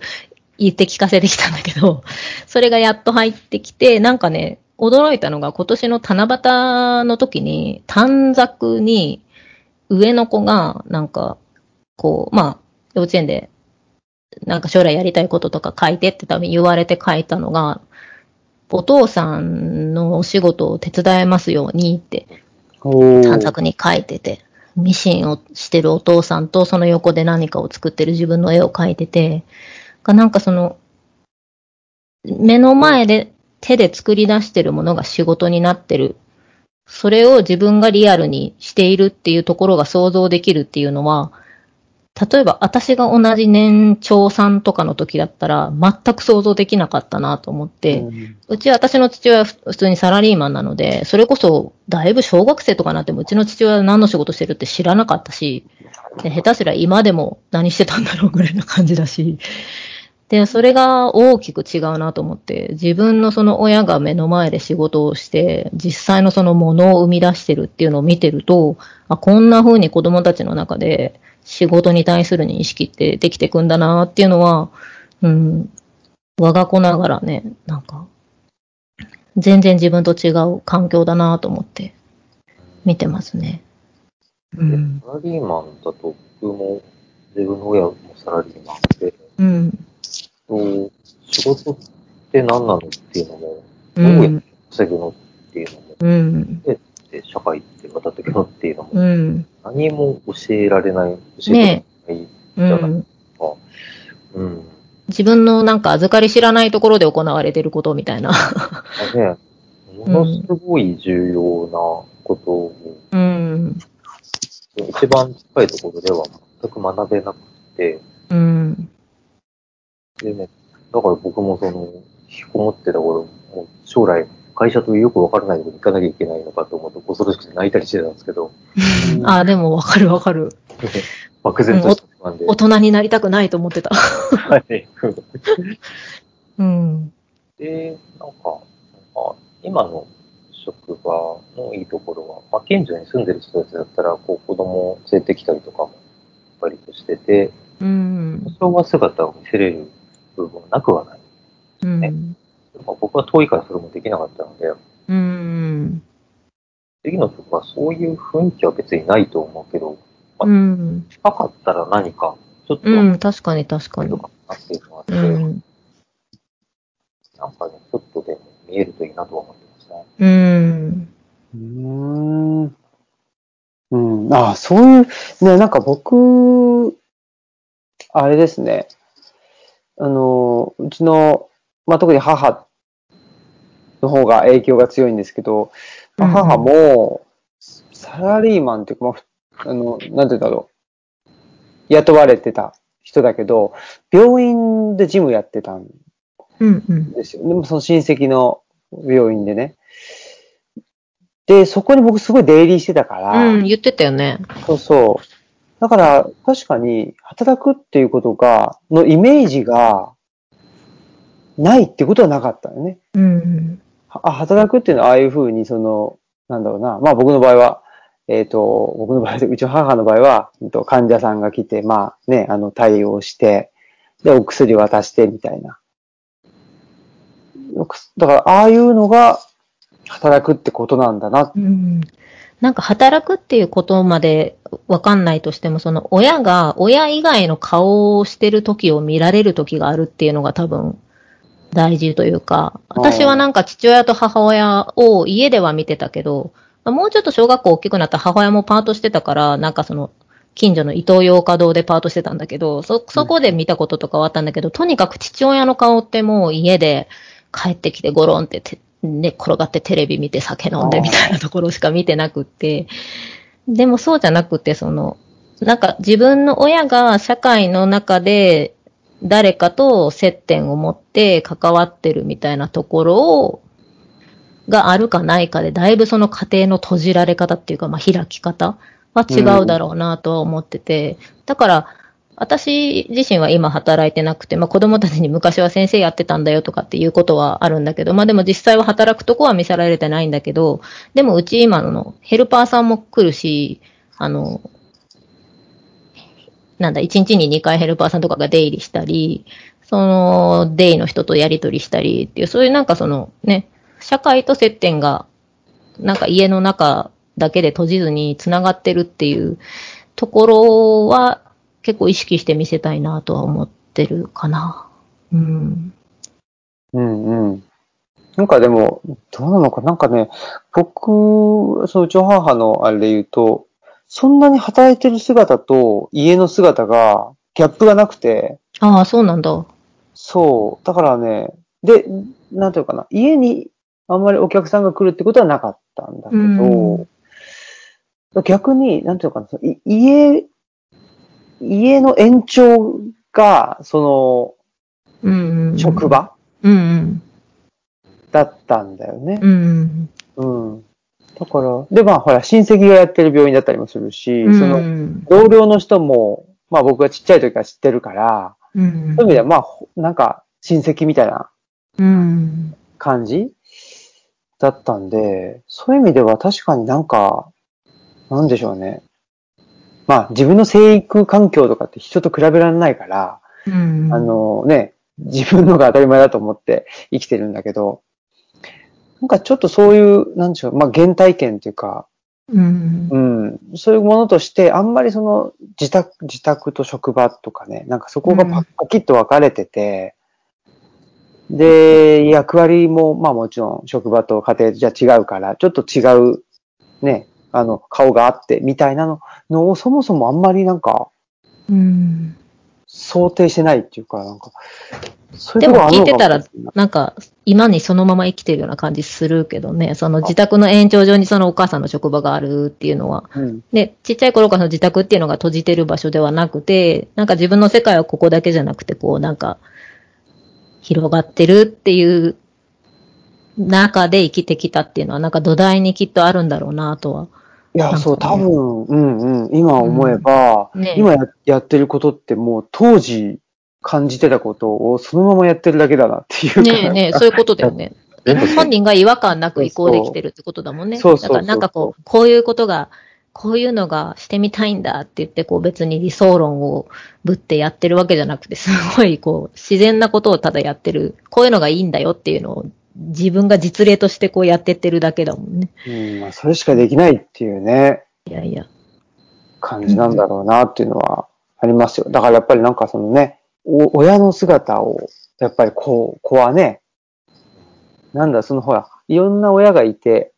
言って聞かせてきたんだけど、それがやっと入ってきて、なんかね、驚いたのが今年の七夕の時に短冊に上の子がなんか、こう、まあ、幼稚園でなんか将来やりたいこととか書いてって多分言われて書いたのが、お父さんのお仕事を手伝えますようにって短冊に書いてて、ミシンをしてるお父さんとその横で何かを作ってる自分の絵を描いてて、なんかその、目の前で手で作り出してるものが仕事になってる。それを自分がリアルにしているっていうところが想像できるっていうのは、例えば私が同じ年長さんとかの時だったら全く想像できなかったなと思って、うちは私の父親は普通にサラリーマンなので、それこそだいぶ小学生とかなってもうちの父親は何の仕事してるって知らなかったし、下手すりゃ今でも何してたんだろうぐらいな感じだし、で、それが大きく違うなと思って、自分のその親が目の前で仕事をして、実際のそのものを生み出してるっていうのを見てると、あこんな風に子供たちの中で、仕事に対する認識ってできてくんだなっていうのは、うん、我が子ながらね、なんか、全然自分と違う環境だなと思って見てますね。うん、サラリーマンだと僕も自分の親もサラリーマンで、うん、と仕事って何なのっていうのも、どうやって稼ぐのっていうのも、うん、でって社会って渡ってけのっていうのも、うん、何も教えられない、教えてないじゃないですか。うん。自分のなんか預かり知らないところで行われてることみたいな。ね、ものすごい重要なことを、うん、一番近いところでは全く学べなくて、うん、でね、だから僕もその、引きこもってた頃、もう将来会社とよくわからないとこに行かなきゃいけないのかと思うと恐ろしくて泣いたりしてたんですけど。ああ、でもわかるわかかる。漠然とした不安で、大人になりたくないと思ってた。はい。うん。で、なんか、あ今の職場のいいところは、まあ、近所に住んでる人たちだったら、こう、子供を連れてきたりとかも、やっぱりとしてて、うん。多少は姿を見せれる部分はなくはない、ね。うんまあ、僕は遠いからそれもできなかったので、うん。次の曲はそういう雰囲気は別にないと思うけど、まあ、うん。近かったら何か、ちょっと、うん、確かに確かに。なっていうのがあって、うん、なんかね、ちょっとでも見えるといいなとは思ってますね。うん。うん。うん。ああ、そういう、ね、なんか僕、あれですね。あの、うちの、まあ、特に母の方が影響が強いんですけど、まあ、母も、サラリーマンっていうか、まあ、あの、なんて言うんだろう。雇われてた人だけど、病院で事務やってたんですよ。うんうん、でもその親戚の病院でね。で、そこに僕すごい出入りしてたから。うん、言ってたよね。そうそう。だから、確かに、働くっていうことが、のイメージが、ないってことはなかったよね。うん。あ、働くっていうのはああいうふうに、その、なんだろうな。まあ僕の場合は、えっ、ー、と、僕の場合、うちの母の場合は、患者さんが来て、まあね、あの、対応して、で、お薬渡して、みたいな。だから、ああいうのが、働くってことなんだな。うん。なんか働くっていうことまでわかんないとしても、その親が、親以外の顔をしてる時を見られる時があるっていうのが多分大事というか、私はなんか父親と母親を家では見てたけど、もうちょっと小学校大きくなった母親もパートしてたから、なんかその、近所の伊東洋華堂でパートしてたんだけど、そ、そこで見たこととかはあったんだけど、とにかく父親の顔ってもう家で帰ってきてゴロンってて、ね、転がってテレビ見て酒飲んでみたいなところしか見てなくって、でもそうじゃなくて、その、なんか自分の親が社会の中で誰かと接点を持って関わってるみたいなところを、があるかないかで、だいぶその家庭の閉じられ方っていうか、まあ、開き方は違うだろうなとは思ってて、だから、私自身は今働いてなくて、まあ子供たちに昔は先生やってたんだよとかっていうことはあるんだけど、まあでも実際は働くとこは見せられてないんだけど、でもうち今のヘルパーさんも来るし、あの、なんだ、1日に2回ヘルパーさんとかが出入りしたり、その、デイの人とやりとりしたりっていう、そういうなんかそのね、社会と接点が、なんか家の中だけで閉じずに繋がってるっていうところは結構意識して見せたいなとは思ってるかな。うん。うんうん。なんかでも、どうなのか、なんかね、僕、そのうちの母のあれで言うと、そんなに働いてる姿と家の姿が、ギャップがなくて、ああ、そうなんだ。そう。だからね、で、なんていうかな、家にあんまりお客さんが来るってことはなかったんだけうんど、逆に、なんていうかな、家、家の延長が、そうんうん。の、職場？うんうん。だったんだよね。うんうん。うん。だから、で、まあ、ほら、親戚がやってる病院だったりもするし、うんその、同僚の人も、まあ僕がちっちゃい時から知ってるから、うんそういう意味では、まあ、ほなんか、親戚みたいなうん。感じ？だったんで、そういう意味では確かになんか、なんでしょうね。まあ、自分の生育環境とかって人と比べられないから、うん。あ、のね、自分のが当たり前だと思って生きてるんだけど、なんかちょっとそういう、なんでしょう、まあ原体験っていうか、うん。うん、そういうものとして、あんまりその自宅、自宅と職場とかね、なんかそこがパキッと分かれてて、で、役割も、まあもちろん職場と家庭じゃ違うから、ちょっと違う、ね、あの、顔があって、みたいなののをそもそもあんまりなんか、うん。想定してないっていうか、なんか、そういでも聞いてたらなんか、今にそのまま生きてるような感じするけどね、その自宅の延長上にそのお母さんの職場があるっていうのは、うん。で、ちっちゃい頃からの自宅っていうのが閉じてる場所ではなくて、なんか自分の世界はここだけじゃなくて、こうなんか、広がってるっていう中で生きてきたっていうのは、なんか土台にきっとあるんだろうなとは。いや、そう、多分、うんうん、今思えば、うんね今ややってることってもう当時感じてたことをそのままやってるだけだなっていうか。ねえねえ、そういうことだよね。本人が違和感なく移行できてるってことだもんね。そうそうそうだからなんかこう、こういうことが、こういうのがしてみたいんだって言って、こう別に理想論をぶってやってるわけじゃなくて、すごいこう、自然なことをただやってる。こういうのがいいんだよっていうのを、自分が実例としてこうやってってるだけだもんね。うん、まあ、それしかできないっていうね、いやいや。感じなんだろうなっていうのはありますよ。だからやっぱりなんかそのね、お親の姿を、やっぱりこう、子はね、なんだ、そのほら、いろんな親がいて、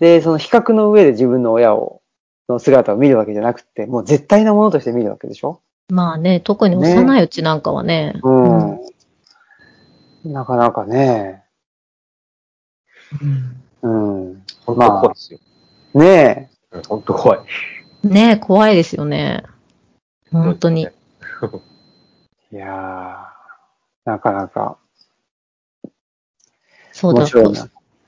で、その比較の上で自分の親を、の姿を見るわけじゃなくて、もう絶対なものとして見るわけでしょ？まあね、特に幼いうちなんかはね。うん。なかなかね、うんうん。本当怖いですよ。ねうん本当怖い。ねえ、怖いですよね。本当に。え。いやー、なかなかそうだ。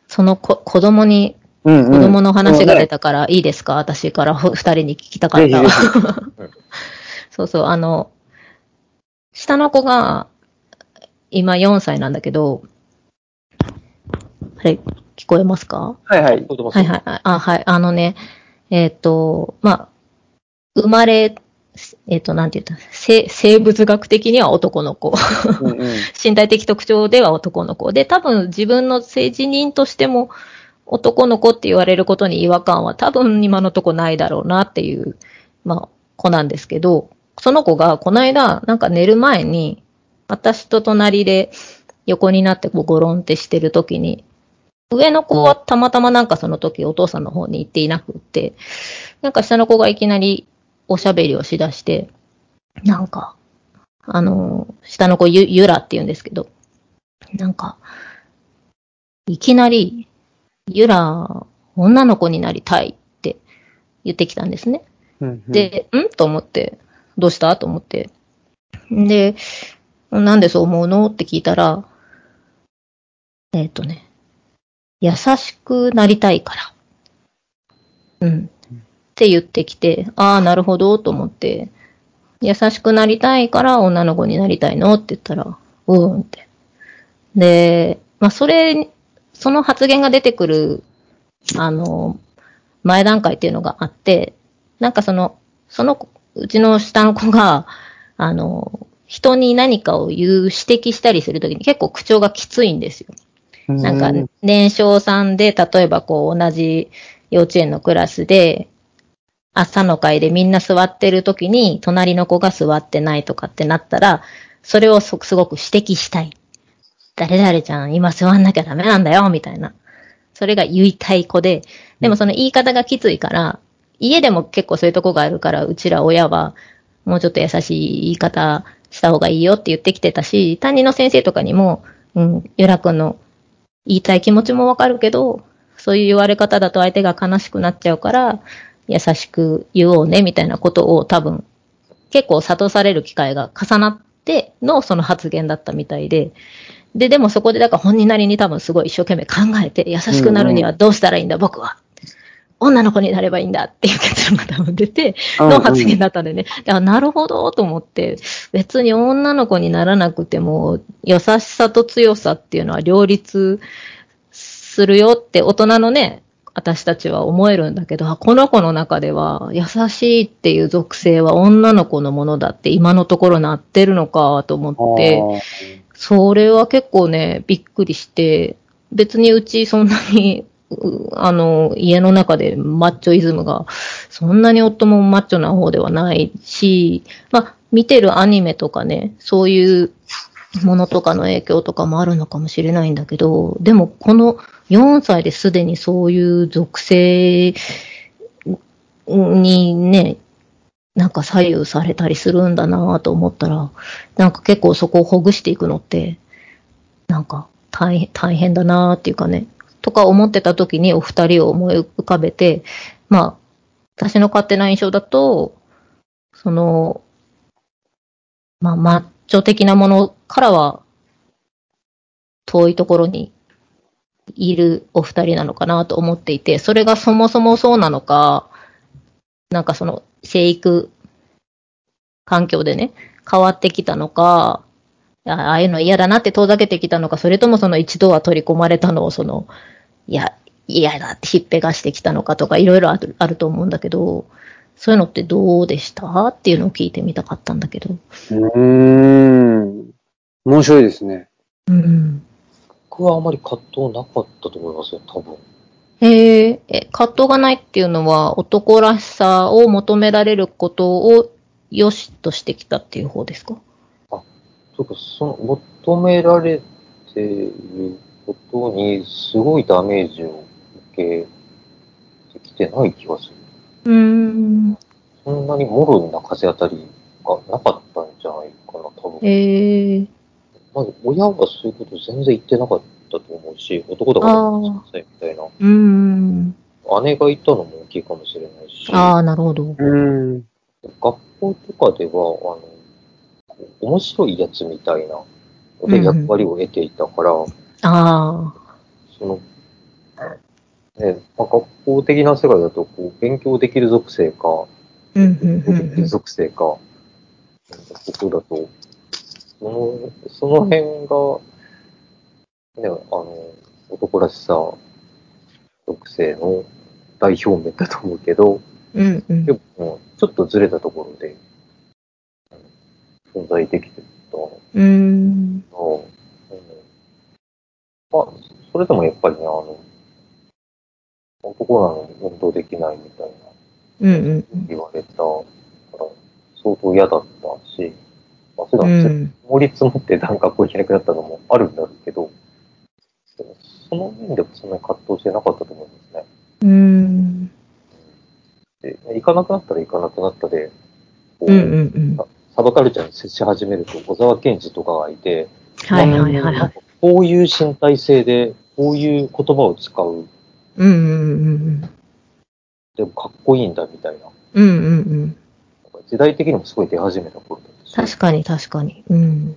その子子供にうん、うん。子供の話が出た。たからいいですか、私からほ二人に聞きたかった。そうそう、あの、下の子が今4歳なんだけど、あれ、聞こえますか？はいはい。はいはいはい。あ、はい。あのね、えっ、と、まあ、生まれ、えっ、と、なんて言った？生生物学的には男の子。うんうん。身体的特徴では男の子。で、多分自分の性自認としても男の子って言われることに違和感は多分今のとこないだろうなっていう、まあ、子なんですけど、その子がこの間、なんか寝る前に、私と隣で横になってこうゴロンってしてる時に、上の子はたまたまなんかその時お父さんの方に行っていなくって、なんか下の子がいきなりおしゃべりをしだして、なんか、あの、下の子ゆ、ゆらって言うんですけど、なんか、いきなり、ゆら、女の子になりたいって言ってきたんですね。うんうん、で、ん？と思って、どうした？と思って。で、なんでそう思うの？って聞いたら、えっ、とね、優しくなりたいから。うん。って言ってきて、ああ、なるほど、と思って。優しくなりたいから女の子になりたいのって言ったら、うんって。で、まあ、それ、その発言が出てくる、あの、前段階っていうのがあって、なんかその、その子、うちの下の子が、あの、人に何かを言う、指摘したりするときに結構口調がきついんですよ。なんかう、年少さんで、例えばこう、同じ幼稚園のクラスで、朝の会でみんな座ってる時に、隣の子が座ってないとかってなったら、それをすすごく指摘したい。誰々ちゃん、今座んなきゃダメなんだよ、みたいな。それが言いたい子で、でもその言い方がきついから、家でも結構そういうとこがあるから、うちら親は、もうちょっと優しい言い方した方がいいよって言ってきてたし、担任の先生とかにも、うん、ゆらくんの言いたい気持ちもわかるけど、そういう言われ方だと相手が悲しくなっちゃうから、優しく言おうね、みたいなことを多分、結構悟される機会が重なってのその発言だったみたいで、で、でもそこでだから本人なりに多分すごい一生懸命考えて、優しくなるにはどうしたらいいんだ、僕は。女の子になればいいんだっていう結論が多分出て、の発言だったんでね。だからなるほどと思って、別に女の子にならなくても、優しさと強さっていうのは両立するよって大人のね、私たちは思えるんだけど、あこの子の中では優しいっていう属性は女の子のものだって今のところなってるのかと思って、それは結構ね、びっくりして、別にうちそんなに、うあの、家の中でマッチョイズムが、そんなに夫もマッチョな方ではないし、まあ、見てるアニメとかね、そういうものとかの影響とかもあるのかもしれないんだけど、でもこの4歳ですでにそういう属性にね、なんか左右されたりするんだなと思ったら、なんか結構そこをほぐしていくのって、なんか大変、大変だなっていうかね、とか思ってた時にお二人を思い浮かべて、まあ、私の勝手な印象だと、その、まあ、マッチョ的なものからは、遠いところにいるお二人なのかなと思っていて、それがそもそもそうなのか、なんかその、生育環境でね、変わってきたのか、あああいうの嫌だなって遠ざけてきたのか、それともその一度は取り込まれたのを、その、いや、嫌だってひっぺがしてきたのかとか、いろいろあるあると思うんだけど、そういうのってどうでした？っていうのを聞いてみたかったんだけど。うーん。面白いですね。うん。僕はあまり葛藤なかったと思いますよ、多分。へえ、え、葛藤がないっていうのは男らしさを求められることを良しとしてきたっていう方ですか？とか、その、求められていることに、すごいダメージを受けてきてない気がする。うーん。そんなにもろな風当たりがなかったんじゃないかな、多分。へえ、まず、親はそういうこと全然言ってなかったと思うし、男だからさいみたいな。うーん。姉がいたのも大きいかもしれないし、ああ、なるほど。うん。学校とかでは、あの、面白いやつみたいなので役割を得ていたから、ああ。その、ね、まあ、学校的な世界だと、こう、勉強できる属性か、うん、うん、勉強できるうん。属性か、ここだと、その、その辺が、ね、あの、男らしさ、属性の代表面だと思うけど、うん、うん。でも、ちょっとずれたところで、存在できてたのうーん。が、うんまあ、それでもやっぱりね、あの、男なのに運動できないみたいなうん、うん。言われたから、相当嫌だったし、まあ、それうはん。法律持って段学校行けなくなったのもあるんだろうけど、でもその面でもそんなに葛藤してなかったと思いますね。うーん。で、行かなくなったら行かなくなったで、こううん、うん、うん。サバカルチャーに接し始めると、小沢健二とかがいて、はい、はい、はい、はい。こういう身体性で、こういう言葉を使う、うん、うん、うん。でもかっこいいんだみたいな。うん、うん、うん。時代的にもすごい出始めた頃だったし。確かに、確かに。うん。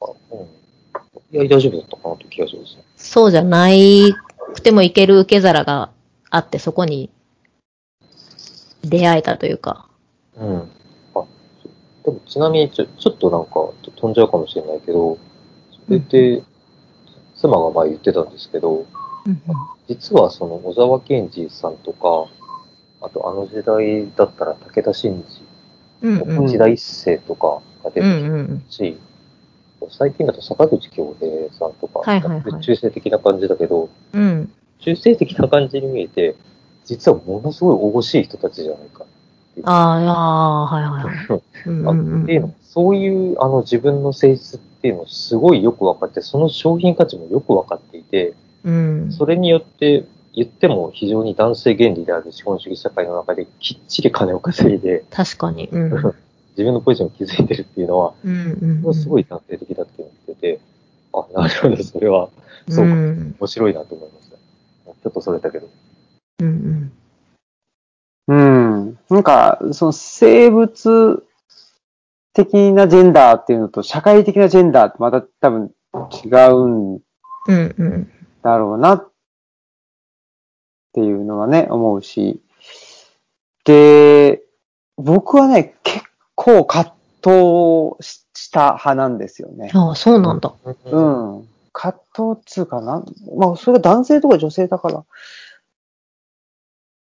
あうん。いや、大丈夫だったかなという気がするですね。そうじゃないくてもいける受け皿があって、そこに出会えたというか。うん。ちなみにちょ、ちょっとなんか飛んじゃうかもしれないけど、それで、妻が前言ってたんですけど、うん実はその小沢健二さんとか、あとあの時代だったら武田真うん。治、うん内田一世とかが出うてんうん。きたし、最近だと坂口京平さんとか、はいはいはい中性的な感じだけど、うん。中性的な感じに見えて、実はものすごい惜しい人たちじゃないか。ああ、はいはい はい。っていうのそういうあの自分の性質っていうのをすごいよく分かって、その商品価値もよく分かっていて、うん。それによって言っても非常に男性原理である資本主義社会の中できっちり金を稼いで、確かに。うん。自分のポジションを築いてるっていうのは、うんうん。すごい男性的だって思ってて、あ、なるほど、それは、そうか、うん面白いなと思いました。ちょっとそれだけど。うんうん。なんか、その生物的なジェンダーっていうのと社会的なジェンダーってまた多分違うんうん。うんうん。だろうなっていうのはね、思うし。で、僕はね、結構葛藤した派なんですよね。ああ、そうなんだ。う。ん。葛藤っつうかな。まあ、それが男性とか女性だから。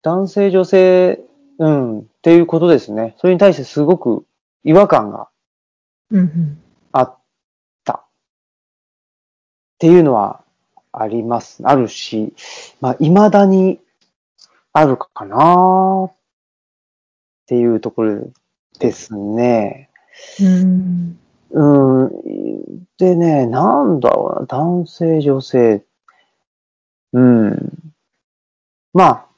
男性、女性、うん、っていうことですね。それに対してすごく違和感が。あった。っていうのはあります。あるし、まあ、未だにあるかなっていうところですね。うん。うん。でね、なんだろうな、男性、女性。うん。まあ、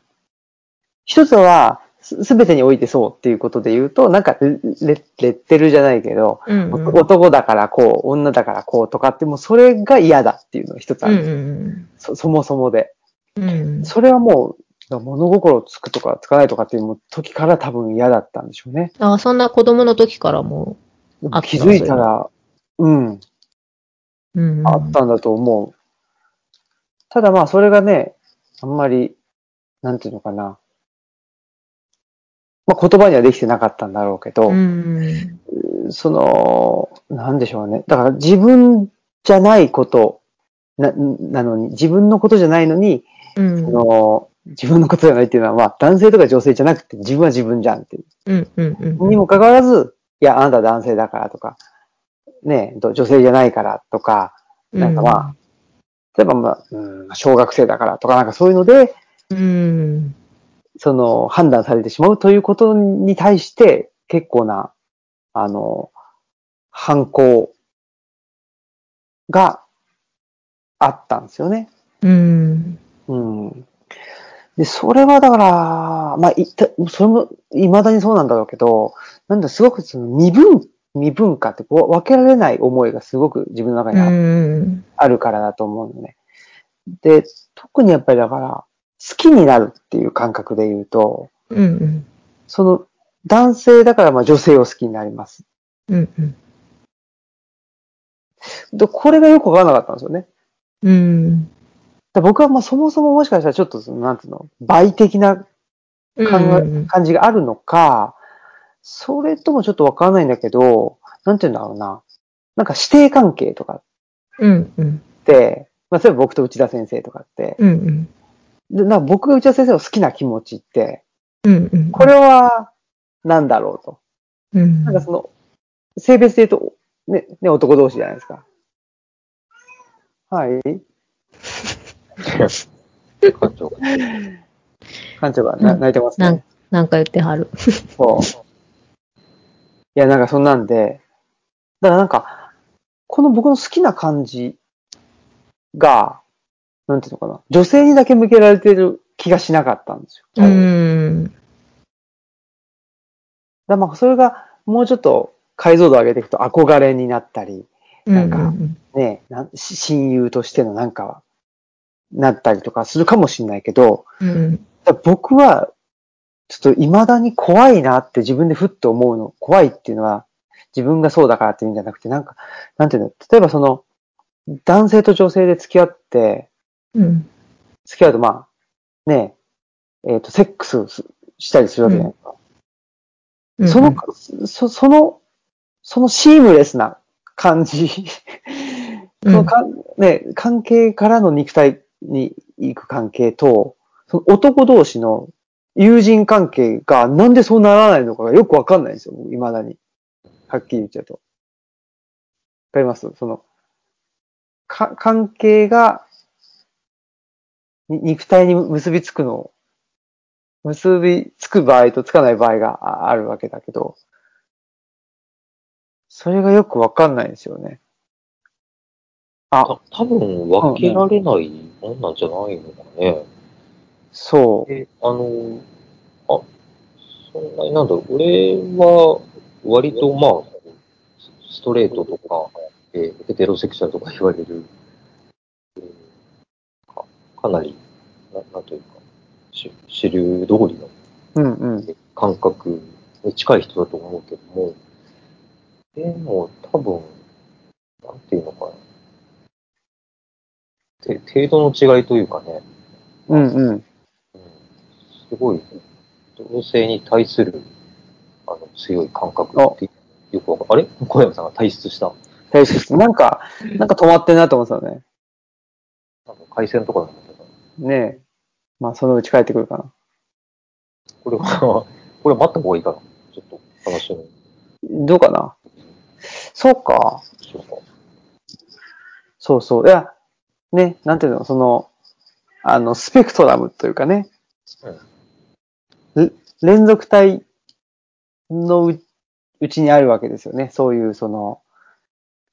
一つは、すすべてにおいてそうっていうことで言うと、なんかレ、レレッテルじゃないけど、うんうん。男だからこう、女だからこうとかって、もうそれが嫌だっていうのが一つあうんる、うんそ。そもそもで。うん。うん。それはもう、物心つくとかつかないとかっていう時から多分嫌だったんでしょうね。ああ、そんな子供の時からもあった気づいたら、うん、う。うんうん。あったんだと思う。ただまあ、それがね、あんまり、なんていうのかな。まあ、言葉にはできてなかったんだろうけど、うん。その、なんでしょうね。だから自分じゃないことな、なのに、自分のことじゃないのに、うん。その自分のことじゃないっていうのは、まあ、男性とか女性じゃなくて、自分は自分じゃんっていう。うんうんうん。にもかかわらず、いや、あなたは男性だからとか、ね、と女性じゃないからとか、なんかまあ、例えばまあ、うん、小学生だからとか、なんかそういうので、うん。その、判断されてしまうということに対して、結構な、あの、反抗があったんですよね。うん。うん。で、それはだから、まあ、いった、それも、未だにそうなんだろうけど、なんだ、すごくその、未文、未文化ってこう、分けられない思いがすごく自分の中に。あるからだと思うのね。で、特にやっぱりだから、好きになるっていう感覚で言うと、うん。その、男性だからまあ女性を好きになります。うん。うん。で、これがよくわからなかったんですよね。うん。で僕はまあそもそももしかしたらちょっとその、なんていうの、倍的な、感じがあるのか、それともちょっとわからないんだけど、なんていうんだろうな。なんか師弟関係とかうん。うん。まあ、例えば僕と内田先生とかって、うんうん。でな僕が内田先生を好きな気持ちって、うん。うん。これは何だろうと。うん。なんかその、性別で言うと、ね、ね、男同士じゃないですか。はい。館長が。館長が泣いてますなんね。なんか言ってはる。そう。いや、なんかそんなんで、だからなんか、この僕の好きな感じが、なんていうのかな、女性にだけ向けられてる気がしなかったんですよ。うん。だまあそれがもうちょっと解像度を上げていくと憧れになったり、なんかね、なんし親友としてのなんか、なったりとかするかもしれないけど、うん。僕は、ちょっと未だに怖いなって自分でふっと思うの。怖いっていうのは、自分がそうだからっていうんじゃなくて、なんか、なんていうの、例えばその、男性と女性で付き合って、うん。付き合うとまあ、ねえ、えっ、と、セックスすしたりするわけじゃないですか。うん。その、そそのそのシームレスな感じ、そのか、ね、関係からの肉体に行く関係と、その男同士の友人関係がなんでそうならないのかがよくわかんないんですよ、未だに。はっきり言っちゃうと。わかります？その、か、関係が、に肉体に結びつくの、結びつく場合とつかない場合がああるわけだけど、それがよくわかんないんですよね。あ、た多分分けられないもんなんじゃないのかね。そう。え、あの、あ、そんなになんだろう、俺は割とまあ、ストレートとか、えーヘテロセクシャルとか言われる、えーかかなり、ななんというか、し主流通りのうんうん。感覚に近い人だと思うけども、でも多分、なんていうのかな。て程度の違いというかね、うんうん。うんすごい、同性に対する、あの、強い感覚って、よくわかる。あれ？小山さんが退出した。大切なんか、なんか止まってんなと思ってたのね。なんか回線とかなんだけど、ねえ。まあ、そのうち帰ってくるかな。これは、これ待った方がいいかな。ちょっと話をどうかな？そうか。しようか。そうそう。いや、ね、なんていうの、その、あの、スペクトラムというかね。れ連続体のううちにあるわけですよね。そういう、その、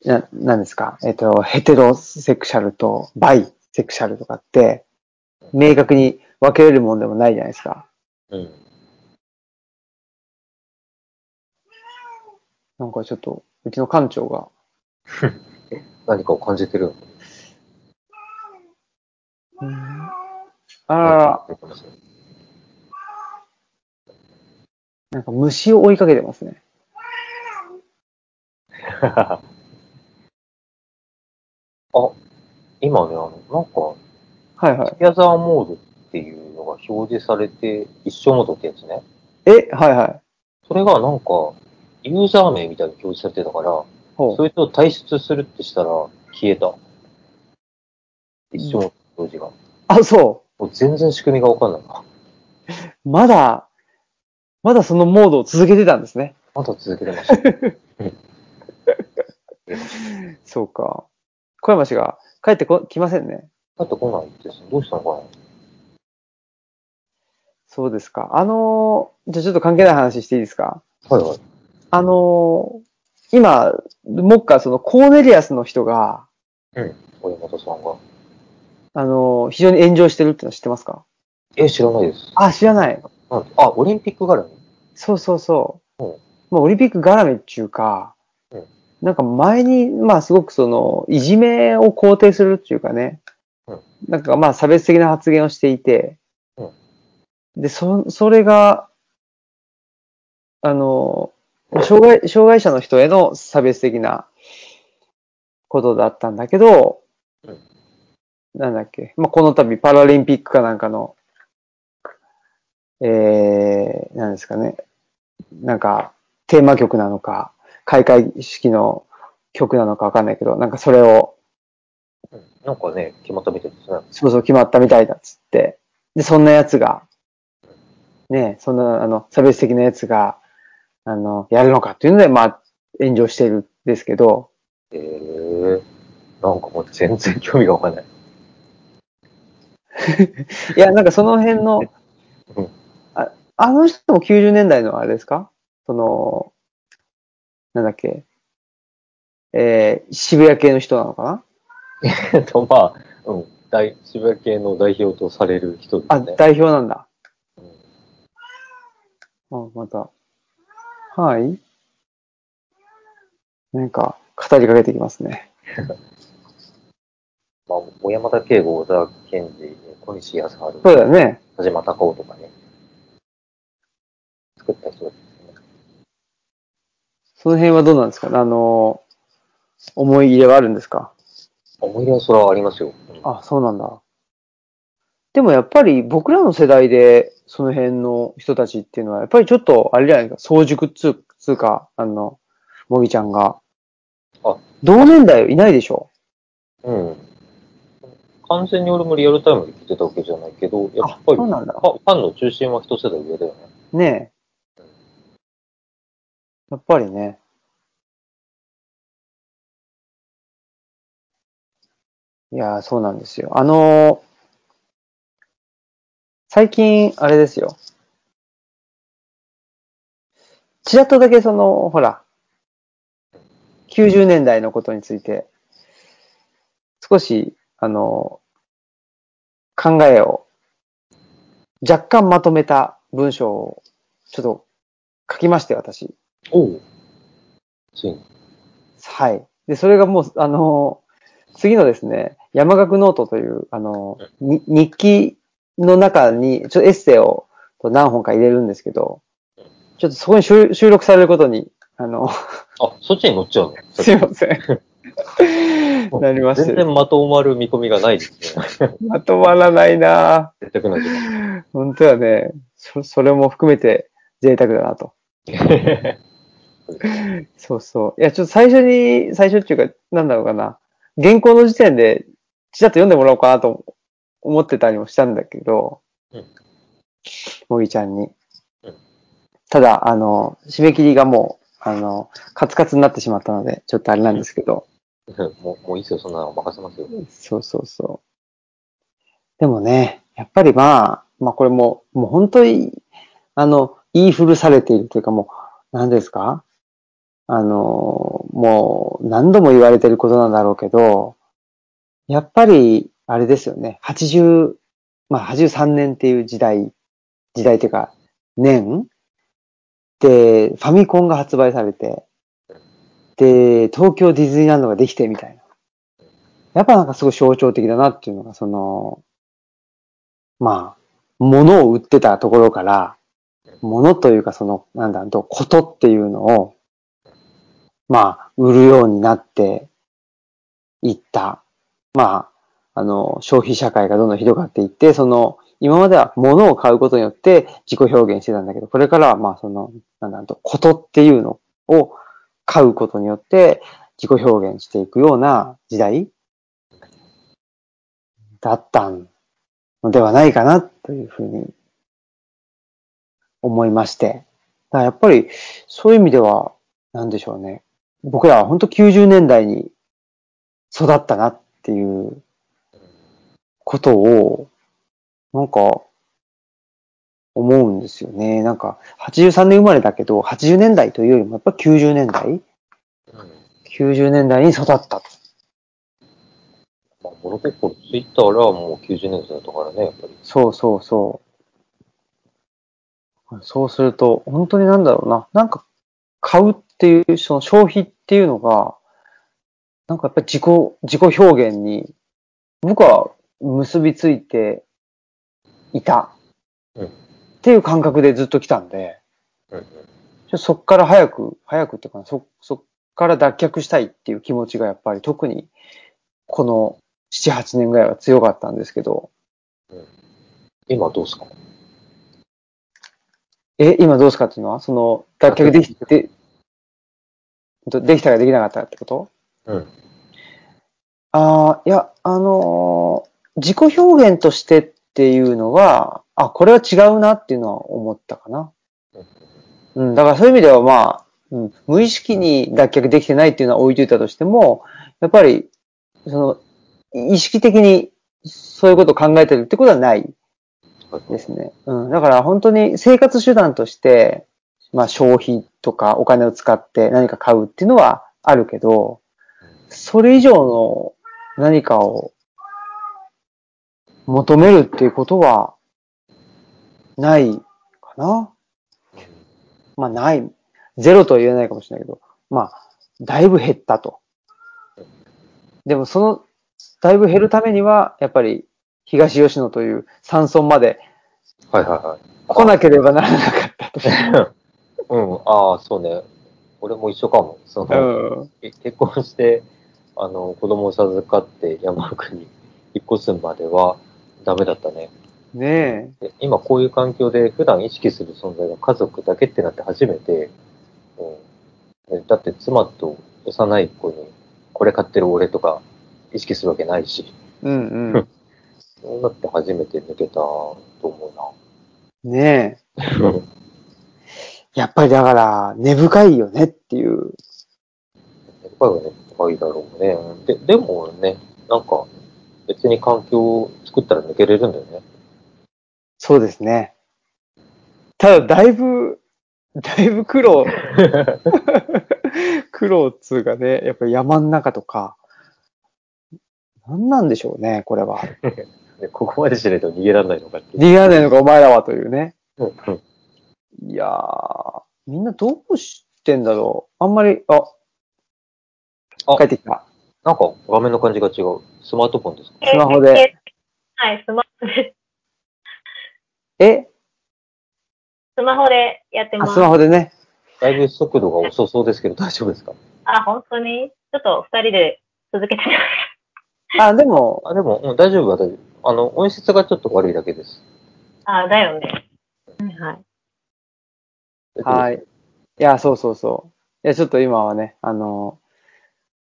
な、なんですか？えっと、ヘテロセクシャルとバイセクシャルとかって、明確に分けれるもんでもないじゃないですか。うん。なんかちょっと、うちの館長が、何かを感じてるのあらら、なんか虫を追いかけてますね。あ、今ね、あの、なんか、はいはい。ギャザーモードっていうのが表示されて、一生モードってやつね。え、はいはい。それがなんか、ユーザー名みたいに表示されてたから、ほそいつを退出するってしたら消えた。一生の表示が。う。あ、そもう全然仕組みがわかんないな。う。まだ、まだそのモードを続けてたんですね。まだ続けてました。そうか。小山氏が帰ってこ、来ませんね。だって来ないです。どうしたのかそうですか。あのーじゃあちょっと関係ない話していいですか？なはいはい。あのー今、もっかそのコーネリアスの人が、小山田さんが。あのー非常に炎上してるってのは知ってますか？え、知らないです。あ、知らない。なんてあ、オリンピック絡み？そうそうそう。うんまあ、オリンピック絡みっていうか、うんなんか前に、まあすごくその、いじめを肯定するっていうかね、うんなんかまあ差別的な発言をしていて、うんで、そ、それが、あの、障害、障害者の人への差別的なことだったんだけど、うんなんだっけ、まあこの度パラリンピックかなんかの、えー、なんですかね、なんか、テーマ曲なのか、開会式の曲なのかわかんないけど、なんかそれを、うん。なんかね、決まったみたいですね。そうそう決まったみたいだっつって。で、そんなやつが、ね、そんな、あの、差別的なやつが、あの、やるのかっていうので、まあ、炎上してるんですけど、えー、なんかもう全然興味がわかんない。いや、なんかその辺のうん、ああの人も90年代のあれですか？その、なんだっけ、えー、渋谷系の人なのかな？えっと、まあ、うん、大渋谷系の代表とされる人であ、すね。代表なんだ。うんあ、また。はい。なんか、語りかけてきますね。まあ、小山田圭吾、小田健二、小西康晴、そうだよね。田島隆夫とかね、作った人ですね。その辺はどうなんですか？あの、思い入れはあるんですか？思い出はそれはありますよ。うんあ、そうなんだ。でもやっぱり僕らの世代でその辺の人たちっていうのは、やっぱりちょっと、あれじゃないですか、早熟っつうか、あの、もぎちゃんが。あ、同年代いないでしょ？うん。完全に俺もリアルタイムで聞いてたわけじゃないけど、やっあ、ぱりそうなんだ。ファファンの中心は一世代上だよね。ねえ。やっぱりね。いやー、そうなんですよ。あのー最近、あれですよ。ちらっとだけその、ほら、90年代のことについて、少し、あのー考えを若干まとめた文章をちょっと書きまして、私。おう。ついに。はい。で、それがもう、あの、次のですね、山岳ノートという、あの、に日記の中に、ちょっとエッセイを何本か入れるんですけど、ちょっとそこに収収録されることに、あの、あ、そっちに乗っちゃうの？すいません。なりまして全然まとまる見込みがないですね。まとまらないな絶対な時間。ぁ本当はね、そ、それも含めて贅沢だなと。そうそう。いや、ちょっと最初に、最初っていうか、なんだろうかな。原稿の時点で、ちらっと読んでもらおうかなと思ってたりもしたんだけどうん、もぎちゃんにうん。ただ、あの、締め切りがもう、あの、カツカツになってしまったので、ちょっとあれなんですけど、もう、もういいですよ、そんなの任せますよ。そうそうそう。でもね、やっぱりまあ、まあこれも、もう本当に、あの、言い古されているというかもう、何ですかあの、もう何度も言われてることなんだろうけど、やっぱり、あれですよね、80、まあ83年っていう時代、時代というか、年で、ファミコンが発売されて、で、東京ディズニーランドができてみたいな。やっぱなんかすごい象徴的だなっていうのが、その、まあ、物を売ってたところから、物というかその、なんだ、とことっていうのを、まあ、売るようになっていった。まあ、あの、消費社会がどんどんひどくなっていって、その、今までは物を買うことによって自己表現してたんだけど、これからはまあその、なんだと、ことっていうのを買うことによって自己表現していくような時代だったのではないかなというふうに思いまして。だからやっぱりそういう意味では、なんでしょうね。僕らは本当90年代に育ったなっていうことを、なんか、思うんですよね。なんか、83年生まれだけど、80年代というよりもやっぱ90年代？うん。?90 年代に育ったと。まあ、物心ついたらもう90年代だったからね、やっぱり。そうそうそう。そうすると、本当になんだろうな。なんか、買うっていう、その消費っていうのが、なんかやっぱり自己、自己表現に、僕は結びついていた。うん。っていう感覚でずっと来たんで、そっから早く、早くっていうかな、そ、そっから脱却したいっていう気持ちがやっぱり特に、この7、8年ぐらいは強かったんですけど、今どうすか？え、今どうすかっていうのは？その、脱却できて、どできたかできなかったかってこと？うん。ああ、いや、あのー自己表現としてっていうのは、あ、これは違うなっていうのは思ったかな。うん、だからそういう意味ではまあ、うん、無意識に脱却できてないっていうのは置いといたとしても、やっぱり、その、意識的にそういうことを考えてるってことはないですね。うん。だから本当に生活手段として、まあ消費とかお金を使って何か買うっていうのはあるけど、それ以上の何かを求めるっていうことはないかな。まあない。ゼロとは言えないかもしれないけど、まあ、だいぶ減ったと。でもその、だいぶ減るためには、やっぱり東吉野という山村まではいはいはい。来なければならなかったと。うん、ああ、そうね。俺も一緒かも。その、うん。け 結婚して、あの、子供を授かって山奥に引っ越すまではダメだったね。ねで今こういう環境で普段意識する存在が家族だけってなって初めて、うん。だって妻と幼い子にこれ買ってる俺とか意識するわけないし、うんうん。そうなって初めて抜けたと思ねえ。やっぱりだから、根深いよねっていう。やっぱりね、高いだろうね。で、でもね、なんか別に環境を作ったら抜けれるんだよね。そうですね。ただ、だいぶ、だいぶ苦労、苦労っつうかね、やっぱり山ん中とか、何なんでしょうね、これは。ねここまでしないと逃げられないのかって。逃げられないのかお前らはというね。うんうんいやー、みんなどうしてんだろう。あんまり、あ、あ帰ってきた。なんか画面の感じが違う。スマートフォンですか？スマホで。えはい、スマホで、え？スマホでやってあ、ますス。マホでね。だいぶ速度が遅そうですけど大丈夫ですか？あ、本当に？ちょっと二人で続けてみます。あ、でも、あ、でも、うん、大丈夫は大丈夫。あの、音質がちょっと悪いだけです。あ、だよね。はい。はい。いや、そうそうそう。いや、ちょっと今はね、あの、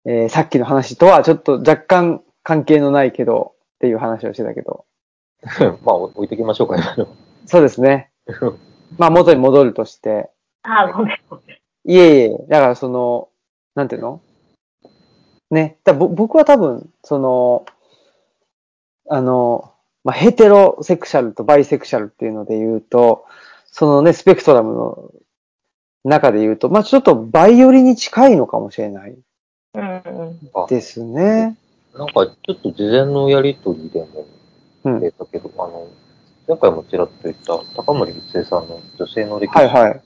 えーさっきの話とはちょっと若干関係のないけど、っていう話をしてたけど。まあ、置いときましょうか、今の。そうですね。まあ、元に戻るとして。あ、ごめん。ごめんいえいえ、だからその、なんていうの？ね。だぼ僕は多分、その、あの、まあ、ヘテロセクシャルとバイセクシャルっていうので言うと、そのね、スペクトラムの中で言うと、まあ、ちょっとバイオリに近いのかもしれないですね。なんか、ちょっと事前のやりとりでもうん。出たけど、あの、前回もちらっと言った高森一生さんの女性の歴史のはいはい。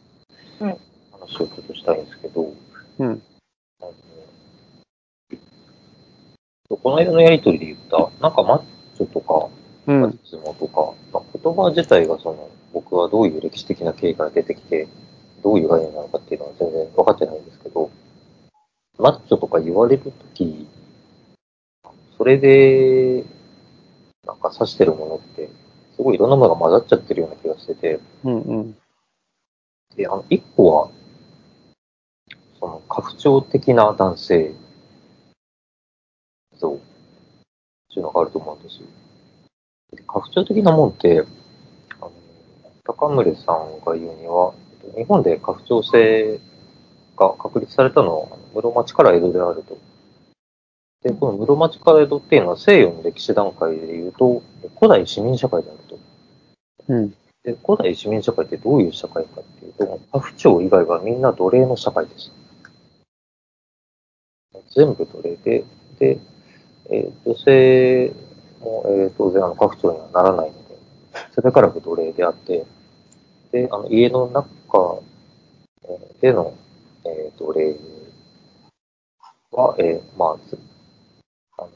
話をちょっとしたいんですけど、うん。あのこの間のやりとりで言った、なんかマッチョとか、うん。いつもとか、まあ、言葉自体がその、僕はどういう歴史的な経緯から出てきて、どういう概念なのかっていうのは全然分かってないんですけど、マッチョとか言われるとき、それで、なんか指してるものって、すごいいろんなものが混ざっちゃってるような気がしてて、うんうん。で、あの、一個は、その、拡張的な男性像っていうのがあると思うんですよ。で拡張的なもんって、あの、高村さんが言うには、日本で拡張性が確立されたのは、室町から江戸であると。で、この室町から江戸っていうのは西洋の歴史段階で言うと、古代市民社会であると。うん。で、古代市民社会ってどういう社会かっていうと、家父長以外はみんな奴隷の社会です。全部奴隷で、で、えー女性も、えー当然あの家父長にはならないので、それからく奴隷であって、で、あの家の中えーでの、えー奴隷は、えーまあ、つあの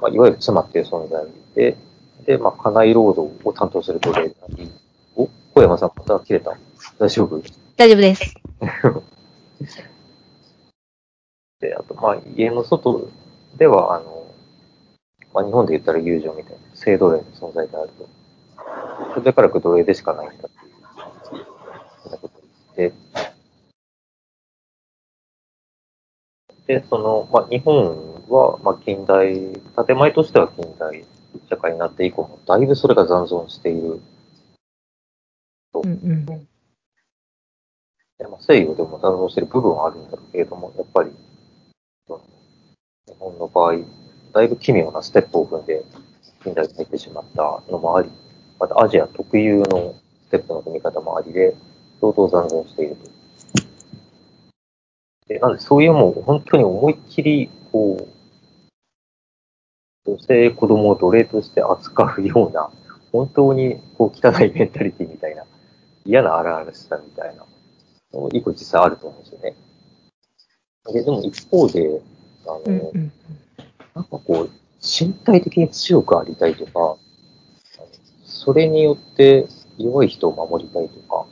まあ、いわゆる妻っていう存在で、で、まあ、家内労働を担当する奴隷であり、お、小山さん、また切れた大丈夫？大丈夫です。で、あと、まあ、家の外では、あの、まあ、日本で言ったら友情みたいな、性奴隷の存在であると。それからく奴隷でしかないんだっていう、そんなことを言って、で、その、まあ、日本は、まあ、近代、建前としては近代社会になって以降も、だいぶそれが残存している。うんうん。でまあ、西洋でも残存している部分はあるんだろうけれども、やっぱり、日本の場合、だいぶ奇妙なステップを踏んで、近代に入ってしまったのもあり、またアジア特有のステップの踏み方もありで、相当残存していると。で、なんでそういうもう本当に思いっきり、こう、女性、子供を奴隷として扱うような、本当にこう汚いメンタリティみたいな、嫌な荒々しさみたいな、の一個実際あると思うんですよね。で、でも一方で、あの、うんうん。なんかこう、身体的に強くありたいとか、それによって弱い人を守りたいとか、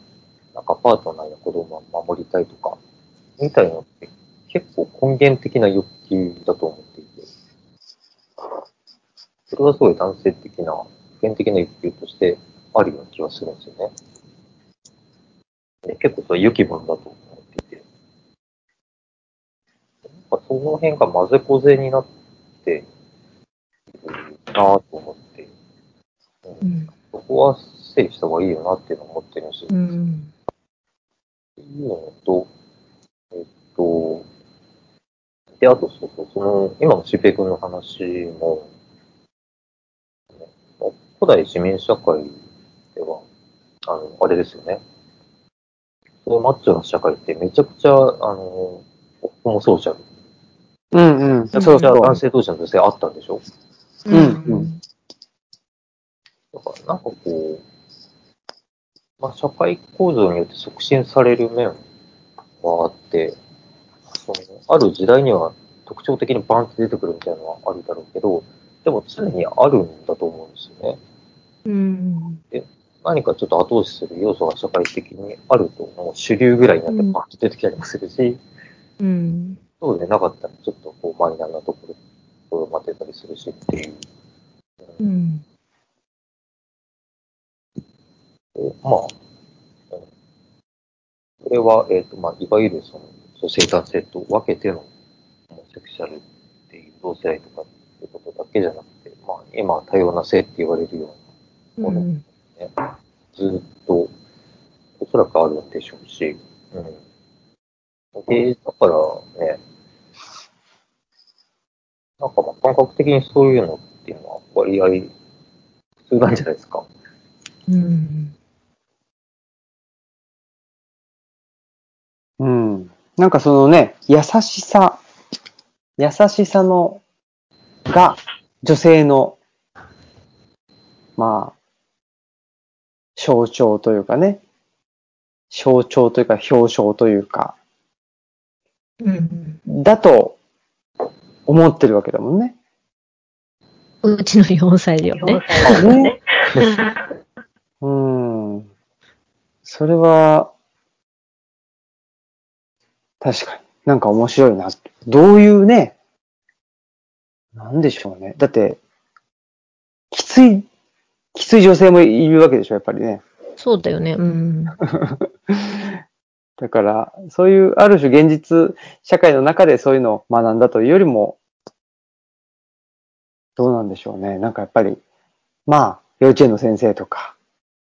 なんかパートナーや子供を守りたいとか、みたいなのって結構根源的な欲求だと思っていて、それはすごい男性的な、普遍的な欲求としてあるような気がするんですよね。で結構それは良きものだと思っていて。ぱその辺が混ぜこぜになっているなぁと思って、うんうん。そこは整理した方がいいよなっていうのを思ってるし、うん。っていうのと、えっと、で、あとそうそう、その、今のしべ君の話も、ね古代市民社会では、あの、あれですよね。そういうマッチョな社会ってめちゃくちゃ、あの、ホモソーシャル。うんうん。んそうじゃあそう。男性同士の女性あったんでしょ？うんうんだからなんかこう、まあ、社会構造によって促進される面はあって、そのある時代には特徴的にバンって出てくるみたいなのはあるだろうけど、でも常にあるんだと思うんですよね。うん。何かちょっと後押しする要素が社会的にあると、もう主流ぐらいになってバンと出てきたりもするし、うん。そうでなかったらちょっとこうマイナーなところ、ところまでたりするしっていう。うん。でまあ、うんこれは、えっ、と、まあ、いわゆるその、女性男性と分けての、セクシャルっていう同性愛とかっていうことだけじゃなくて、まあ、今は多様な性って言われるようなものうん。ね、ずっと、おそらくあるんでしょうし、うん。で、だからね、なんかまあ感覚的にそういうのっていうのは割合普通なんじゃないですか。うん。うん。なんかそのね、優しさ、優しさの、が、女性の、まあ、象徴というかね、象徴というか表彰というか、うん。だと思ってるわけだもんね。うちの4歳児は4ね。ね。うん。それは、確かに。なんか面白いな。どういうね、なんでしょうね。だって、きつい、きつい女性もいるわけでしょ、やっぱりね。そうだよね。うん。だから、そういう、ある種現実社会の中でそういうのを学んだというよりも、どうなんでしょうね。なんかやっぱり、まあ、幼稚園の先生とか、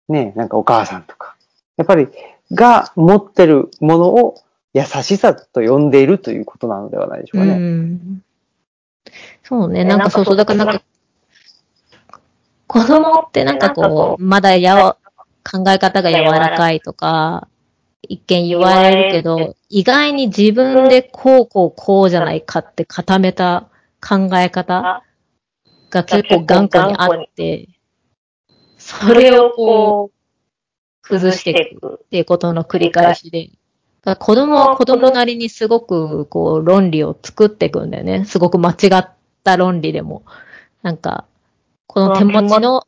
ね、なんかお母さんとか、やっぱり、が持ってるものを優しさと呼んでいるということなのではないでしょううかね。ん。そうね。なんかそうそう。だからなんか、子供ってなんかこう、まだやわ、考え方が柔らかいとか、一見言われるけど、意外に自分でこうこうこうじゃないかって固めた考え方が結構頑固にあって、それをこう、崩していくっていうことの繰り返しで。子供は子供なりにすごくこう論理を作っていくんだよね。すごく間違った論理でも。なんか、この手持ちの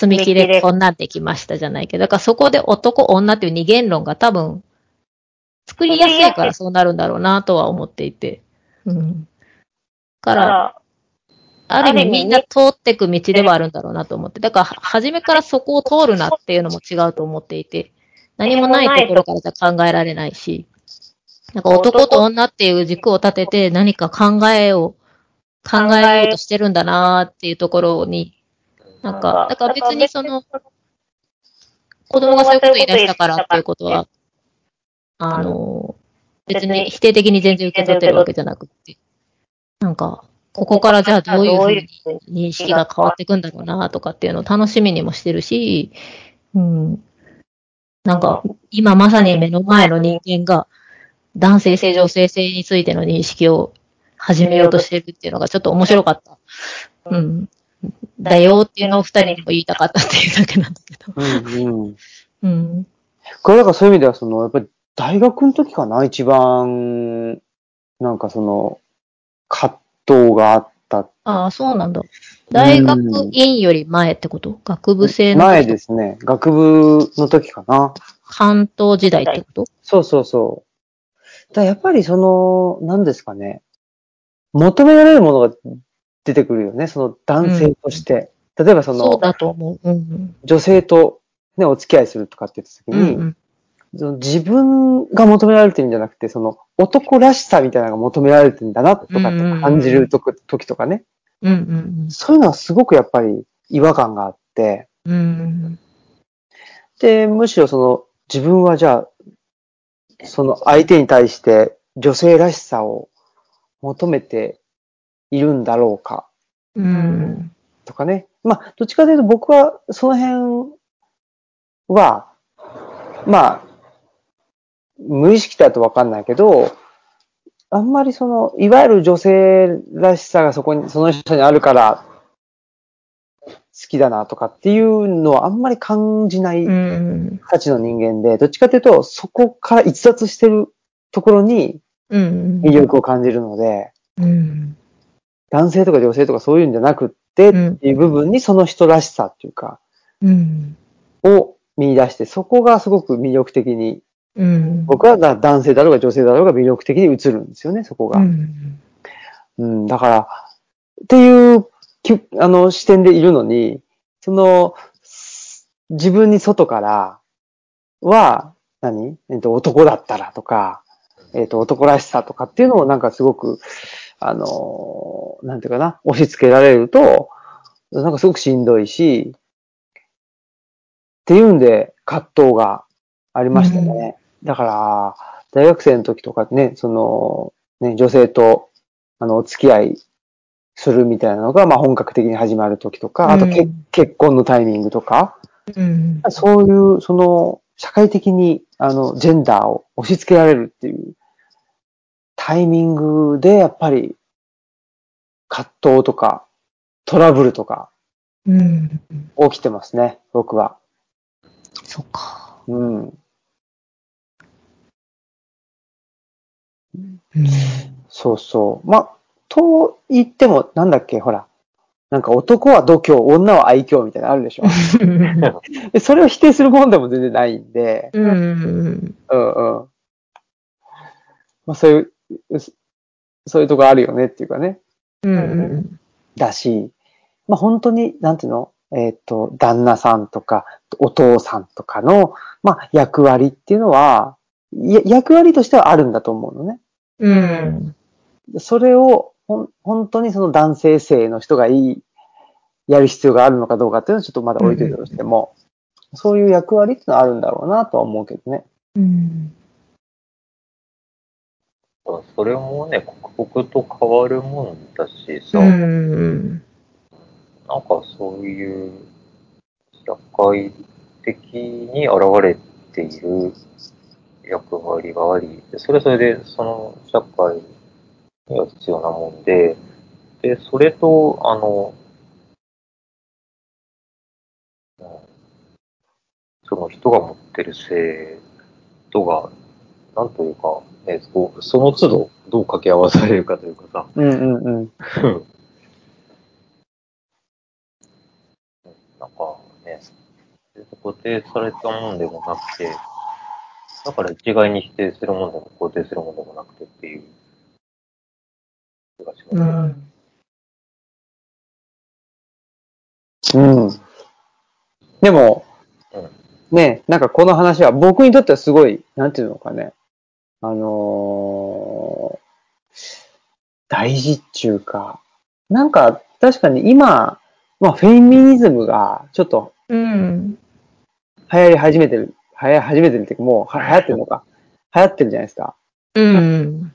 積み木でこんなんできましたじゃないけど、だからそこで男女っていう二元論が多分作りやすいからそうなるんだろうなとは思っていて。うん。だか、からら、ある意味みんな通っていく道ではあるんだろうなと思って。だから、は初めからそこを通るなっていうのも違うと思っていて。何もないところからじゃ考えられないし。なんか男と女っていう軸を立てて何か考えを、考えようとしてるんだなっていうところに、なんか、だから別にその、子供がそういうこと言い出したからっていうことは、あの、別に否定的に全然受け取ってるわけじゃなくって。なんか、ここからじゃあどういうふうに認識が変わっていくんだろうなとかっていうのを楽しみにもしてるし、うん。なんか、今まさに目の前の人間が男性性、女性性についての認識を始めようとしてるっていうのがちょっと面白かった。うん。だよっていうのを二人にも言いたかったっていうだけなんだけど。うんうん。うん。これだからそういう意味では、その、やっぱり大学の時かな、一番、なんかその、葛藤があった。ああ、そうなんだ。大学院より前ってこと？学部生の前ですね。学部の時かな。関東時代ってこと？そうそうそう。だやっぱりその、何ですかね。求められるものが出てくるよね。その男性として。例えばその。女性とね、お付き合いするとかって言った時うんに、うん。その自分が求められてるんじゃなくて、その男らしさみたいなのが求められてるんだなとかって感じるとく時とかね。うんうんそういうのはすごくやっぱり違和感があって、うん。うん。で、むしろその自分はじゃあ、その相手に対して女性らしさを求めているんだろうかうん。とかね。まあ、どっちかというと僕はその辺は、まあ、無意識だとわかんないけど、あんまりその、いわゆる女性らしさがそこに、その人にあるから、好きだなとかっていうのはあんまり感じないうん。価値の人間で、どっちかというと、そこから逸脱してるところにうん。魅力を感じるので、うん。男性とか女性とかそういうんじゃなくって、うんっていう部分にその人らしさっていうか、うん。を見出して、そこがすごく魅力的に、うん。僕はだ男性だろうが女性だろうが魅力的に映るんですよね、そこが。ううん、ん。だから、っていうあの視点でいるのに、その、す自分に外からは、何？えっと、男だったらとか、えっと、男らしさとかっていうのをなんかすごく、あの、なんていうかな、押し付けられると、なんかすごくしんどいし、っていうんで葛藤がありましたね。だから、大学生の時とかね、その、ね、女性と、あの、お付き合いするみたいなのが、まあ本格的に始まる時とか、あとけ、うん結婚のタイミングとか、うん。そういう、その、社会的に、あの、ジェンダーを押し付けられるっていうタイミングで、やっぱり、葛藤とか、トラブルとか、うん。起きてますね、僕は。そっか。うん。うん。そうそう。まあ、と言っても、なんだっけ、ほら。なんか男は度胸、女は愛嬌みたいなのあるでしょ。でそれを否定するもんでも全然ないんで、うん。うんうん。まあそういう、うそういうとこあるよねっていうかね。うん。だし、まあ本当に、なんていうの？えっ、と、旦那さんとか、お父さんとかの、まあ役割っていうのは、や役割としてはあるんだと思うのね。うん。それを、ほん、本当にその男性性の人がいい、やる必要があるのかどうかっていうのはちょっとまだ置いといたとしても、そういう役割っていうのはあるんだろうなとは思うけどね。うん。それもね、刻々と変わるもんだしさ、うん。なんかそういう社会的に現れている役割があり、でそれはそれでその社会には必要なもんで、で、それと、あの、うんその人が持ってる性とが、なんというか、ね、こうその都度どう掛け合わされるかというかさ、うんうんうん。なんかね、固定されたもんでもなくて、だから一概に否定するもんでも肯定するもんでもなくてっていう気がしますね。うん。うん。でも、ね、なんかこの話は僕にとってはすごい、なんていうのかね、あのー大事っていうか、なんか確かに今、まあフェミニズムがちょっとうん。流行り始めてる、流行り始めてるっていうかもう流行ってるのか。流行ってるじゃないですか。うん。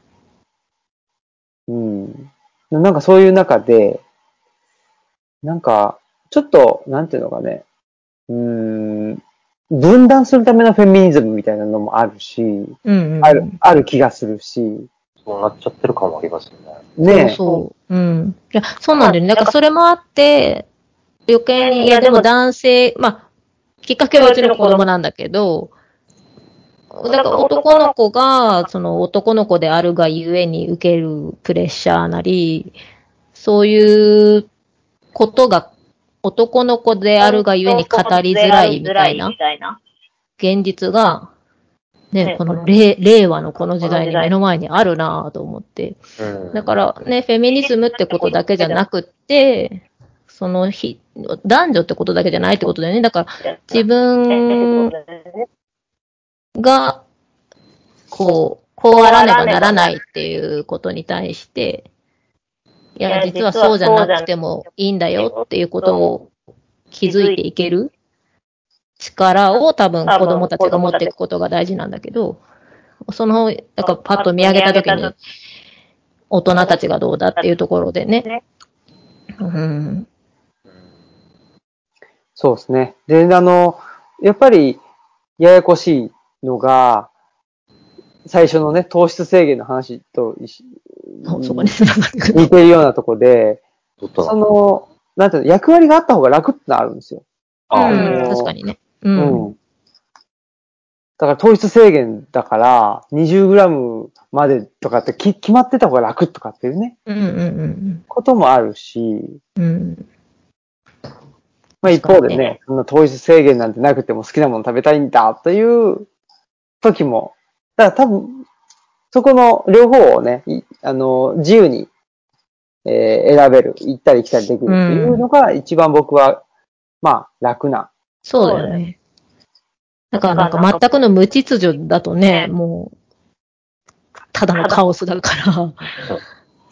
うん。なんかそういう中で、なんか、ちょっと、なんていうのかね、うん、分断するためのフェミニズムみたいなのもあるし、うん。ある、ある気がするし、そうなっちゃってる感もありますよね。ねそうそう。うん。いや、そうなんだよね。だからそれもあって、余計に、いやでも男性、まあ、きっかけはうちの子供なんだけど、だから男の子が、その男の子であるがゆえに受けるプレッシャーなり、そういうことが男の子であるがゆえに語りづらいみたいな。現実が、ね、ねこの令令和のこの時代に目の前にあるなぁと思って。うん。だからね、フェミニズムってことだけじゃなくって、その日、男女ってことだけじゃないってことだよね。だから自分が、こう、こうあらねばならないっていうことに対して、いや、実はそうじゃなくてもいいんだよっていうことを気づいていける力を多分子供たちが持っていくことが大事なんだけど、その、なんかパッと見上げたときに、大人たちがどうだっていうところでね。うん。そうですね。で、あの、やっぱり、ややこしいのが、最初のね、糖質制限の話と一緒そこに繋がってくる。似てるようなとこで、その、なんていうの、役割があった方が楽ってのあるんですよ。あうんの確かにね。う。うんん。だから糖質制限だから、20g までとかってき決まってた方が楽とかっていうね、うんうんうんこともあるし、うん。うん。まあ一方で確かにね、そんな糖質制限なんてなくても好きなもの食べたいんだという時も、だから多分、そこの両方をね、いあの、自由に、えー選べる、行ったり来たりできるっていうのが一番僕は、まあ楽な。そうだよね。だからなんか全くの無秩序だとね、もう、ただのカオスだから。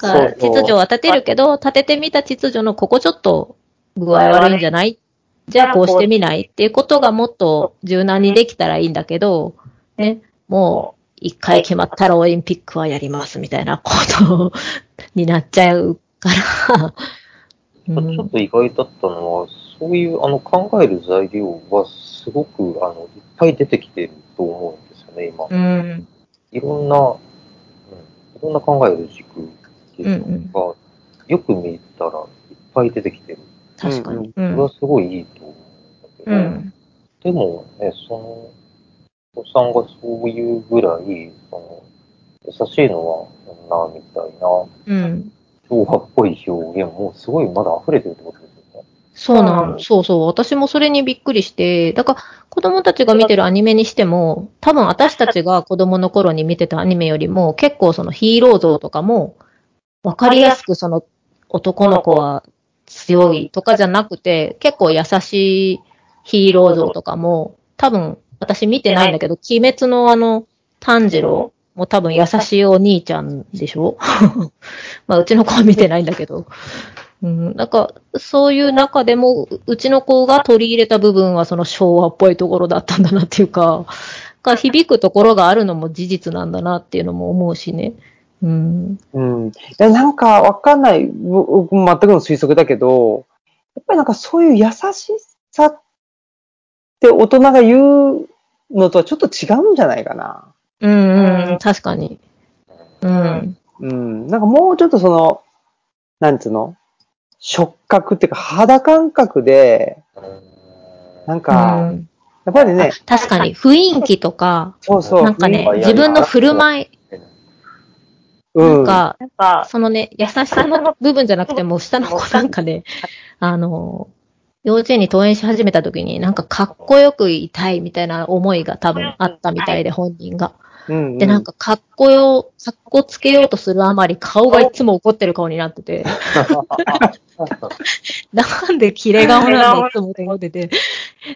だから秩序は立てるけど、立ててみた秩序のここちょっと具合悪いんじゃない？じゃあこうしてみない？っていうことがもっと柔軟にできたらいいんだけど、ね、もう一回決まったらオリンピックはやりますみたいなことになっちゃうから。うんちょっと意外だったのは、そういうあの考える材料はすごくあのいっぱい出てきてると思うんですよね、今。うん。いろんな、うん、いろんな考える軸っていうのが、よく見たらいっぱい出てきてる。確かに。うそれんはすごいいいと思うんだけど、うん。でもね、その、お子さんがそういうぐらい、その、優しいのは女みたいな、うん。昭和っぽい表現もすごいまだ溢れてるってことですよね。そうなの。そうそう。私もそれにびっくりして、だから子供たちが見てるアニメにしても、多分私たちが子供の頃に見てたアニメよりも、結構そのヒーロー像とかも、わかりやすくその男の子は強いとかじゃなくて、結構優しいヒーロー像とかも、多分私見てないんだけど、鬼滅のあの、炭治郎も多分優しいお兄ちゃんでしょ？まあ、うちの子は見てないんだけど。うん、なんか、そういう中でも、ううちの子が取り入れた部分はその昭和っぽいところだったんだなっていうか、が響くところがあるのも事実なんだなっていうのも思うしね。うん。うん。いや、なんかわかんない。僕全くの推測だけど、やっぱりなんかそういう優しさって大人が言うのとはちょっと違うんじゃないかな。うん、うん、確かに。うん。うん。なんかもうちょっとその、なんつうの？触覚っていうか肌感覚で、なんうか、ん、やっぱりね、確かに、雰囲気とか、そうそう。なんかねうん、自分の振る舞い、うん。なんか、なんか、そのね、優しさの部分じゃなくても、下の子なんかね、あの、幼稚園に登園し始めた時に、なんかかっこよくいたいみたいな思いが多分あったみたいで、本人が。うんうん。で、なんかかっこよ、かっこつけようとするあまり、顔がいつも怒ってる顔になってて、なんでキレ顔なんだいつもって思ってて、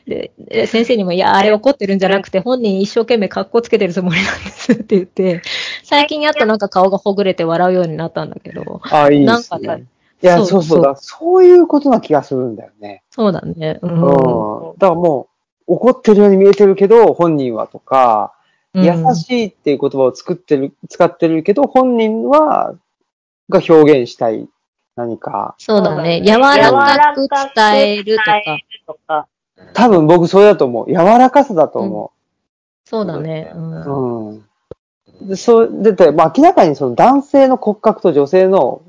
で、で先生にも、いや、あれ怒ってるんじゃなくて、本人一生懸命かっこつけてるつもりなんですって言って、最近やっとなんか顔がほぐれて笑うようになったんだけど、あ、いいですなんかねね。いや、そうそうそうだ。そういうことな気がするんだよね。そうだね。う。うんん。だからもう、怒ってるように見えてるけど、本人はとか、うん優しいっていう言葉を作ってる、使ってるけど、本人は、が表現したい何か。そうだね。柔らかく伝えるとか。とか。多分僕それだと思う。柔らかさだと思そうだね。う。う。うん。で、そう、だって、まあ明らかにその男性の骨格と女性の、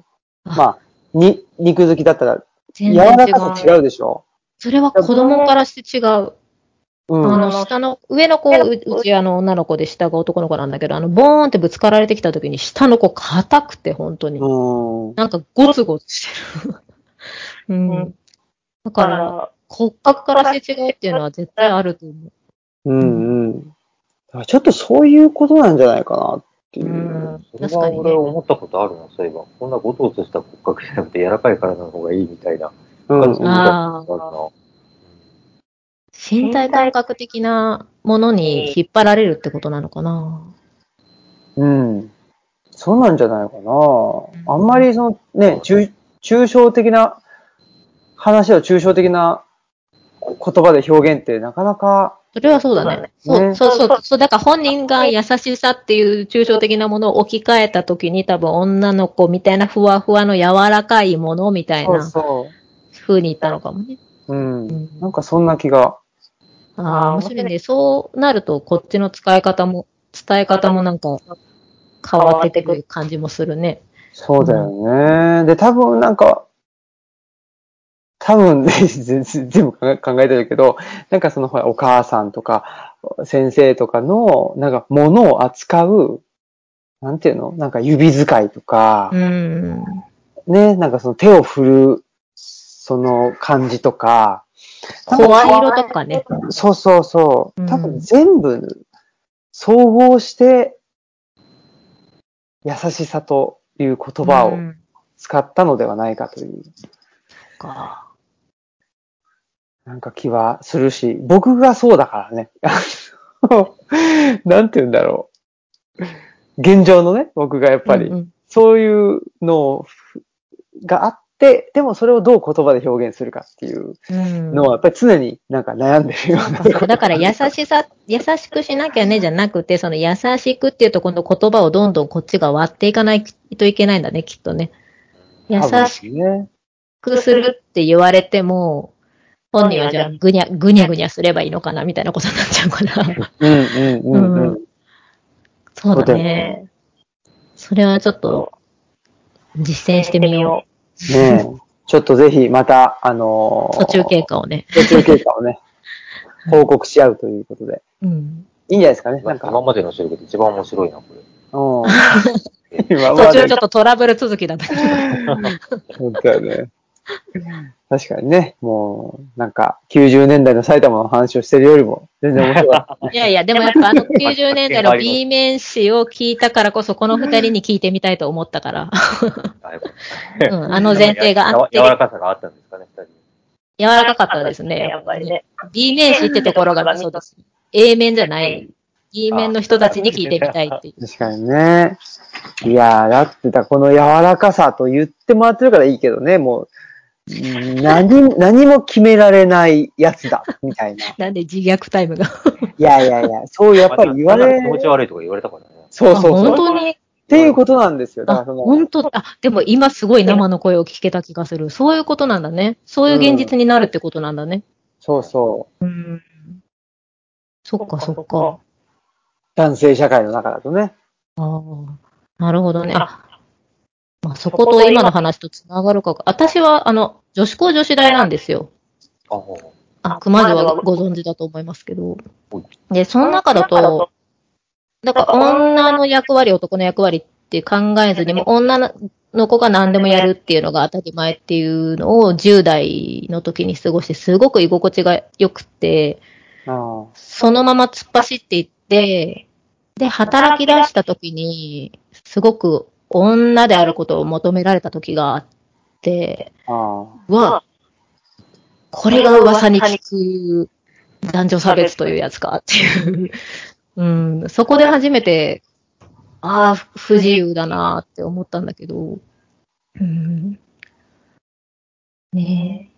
まあ、に、肉付きだったら、柔全然らかさ違うでしょ？それは子供からして違う。うん。あの、下の、上の子、ううちあの女の子で下が男の子なんだけど、あの、ボーンってぶつかられてきた時に下の子硬くて、本当に。うん。なんかゴツゴツしてる。うん。だだか、からら、骨格からして違うっていうのは絶対あると思う。うんうん。だからちょっとそういうことなんじゃないかなっていうう。ん。それは確かにね。俺思ったことあるな、そういえば。こんなゴツゴツした骨格じゃなくて柔らかい体の方がいいみたいなうん感じで見たあことあるな。身体感覚的なものに引っ張られるってことなのかな？うん。そうなんじゃないかな。あんまりそのね、抽抽象的な話を抽象的な言葉で表現ってなかなか、それはそうだね。そう、ねそうそうそう。だから本人が優しさっていう抽象的なものを置き換えたときに多分女の子みたいなふわふわの柔らかいものみたいそうなそ風に言ったのかもね。う。うん。うんなんかそんな気が。ああ、面白いね。そうなるとこっちの使い方も、伝え方もなんか変わってくる感じもするね。そうだよね。で、多分なんか、多分ね、全全部考え考えてるけど、なんかそのほら、お母さんとか、先生とかの、なんか物を扱う、なんていうの？なんか指使いとかう、ん。ね、なんかその手を振る、その感じとか、声色とかね。そうそうそうう。ん多分全部総合して、優しさという言葉をうん使ったのではないかという、かなんか気はするし、僕がそうだからね。なんて言うんだろう。現状のね、僕がやっぱり、うんうんそういうのがあって、でもそれをどう言葉で表現するかっていううんのは、やっぱり常になんか悩んでるようなところ。だから優しさ、優しくしなきゃねじゃなくて、その優しくっていうとこの言葉をどんどんこっちが割っていかないといけないんだね、きっとね。優しね。くするって言われても、本人はじゃあぐにゃ、ぐにゃぐにゃすればいいのかなみたいなことになっちゃうから。うんうんうんうん。うんそうだね。それはちょっと実践してみよねえちょっとぜひまた、あのう。ー途中経過をね。途中経過をね、報告し合うということで。うん。いいんじゃないですかね。なんか、今までの収録で一番面白いな、これ。うん。途中ちょっとトラブル続きだったけど。本当だね。確かにね、もう、なんか、90年代の埼玉の話をしてるよりも、全然面白かった。いやいや、でもやっぱあの90年代の B 面詞を聞いたからこそ、この二人に聞いてみたいと思ったから。うん、あの前提があってや、柔らかさがあったんですかね、二人。柔らかかったですね。やっぱりね。B 面詞ってところがそうです。A 面じゃない。B 面の人たちに聞いてみたいっていう。確かにね。いやー、だってだ、この柔らかさと言ってもらってるからいいけどね、もう、うん何、何も決められないやつだ、みたいな。なんで自虐タイムが。いやいやいや、そうやっぱり言われ気持ち悪いとか言われたからね。そうそうそう。あ本当に？っていうことなんですよ。だかあ、らその、本当？あ、でも今すごい生の声を聞けた気がする。そういうことなんだね。そういう現実になるってことなんだね。そうそう。うん。そっかそっか。男性社会の中だとね。ああ、なるほどね。あ、まあ、そこと今の話とつながるか。私は、あの、女子校女子大なんですよ。ああ、熊女はご存知だと思いますけどはい。で、その中だと、だから女の役割、男の役割って考えずにも、女の子が何でもやるっていうのが当たり前っていうのを10代の時に過ごして、すごく居心地が良くて、あそのまま突っ走っていって、で、働き出した時に、すごく女であることを求められた時があって、あ、あうわ、これが噂に聞く男女差別というやつかっていう。うん、そこで初めて、ああ、不自由だなって思ったんだけど、うん、ね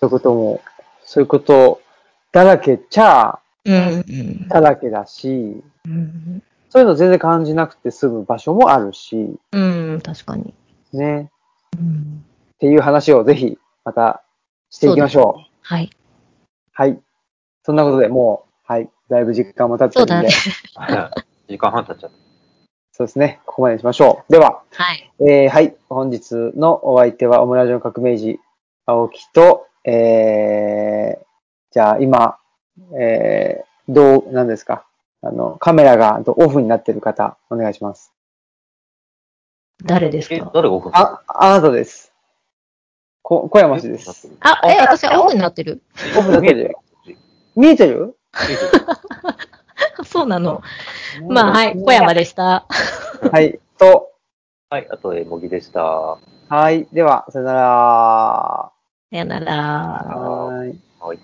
そういうことも、そういうことだらけちゃ、え。うん、だらけだし、うん、そういうの全然感じなくて済む場所もあるし、うん、確かに。ね。うん、っていう話をぜひ、またしていきましょう。はい。はい。そんなことでもう、はい。だいぶ時間も経ってるんで、。時間半経っちゃった。そうですね。ここまでにしましょう。では、はい。えー、はい。本日のお相手は、オムラジオ革命児、青木と、えー、じゃあ今、えー、どう、なんですか？あの、カメラがオフになってる方、お願いします。え、誰ですか？誰がオフあ、あなたです。こ、小山氏です。。あ、え、私はオフになってるオフになってる？よ。見えてるあ そうなの。まあ、はい。小山でした。はい。と、はい、あと、え、もぎでした。はい。では、さよなら。さよなら。はーい。はい。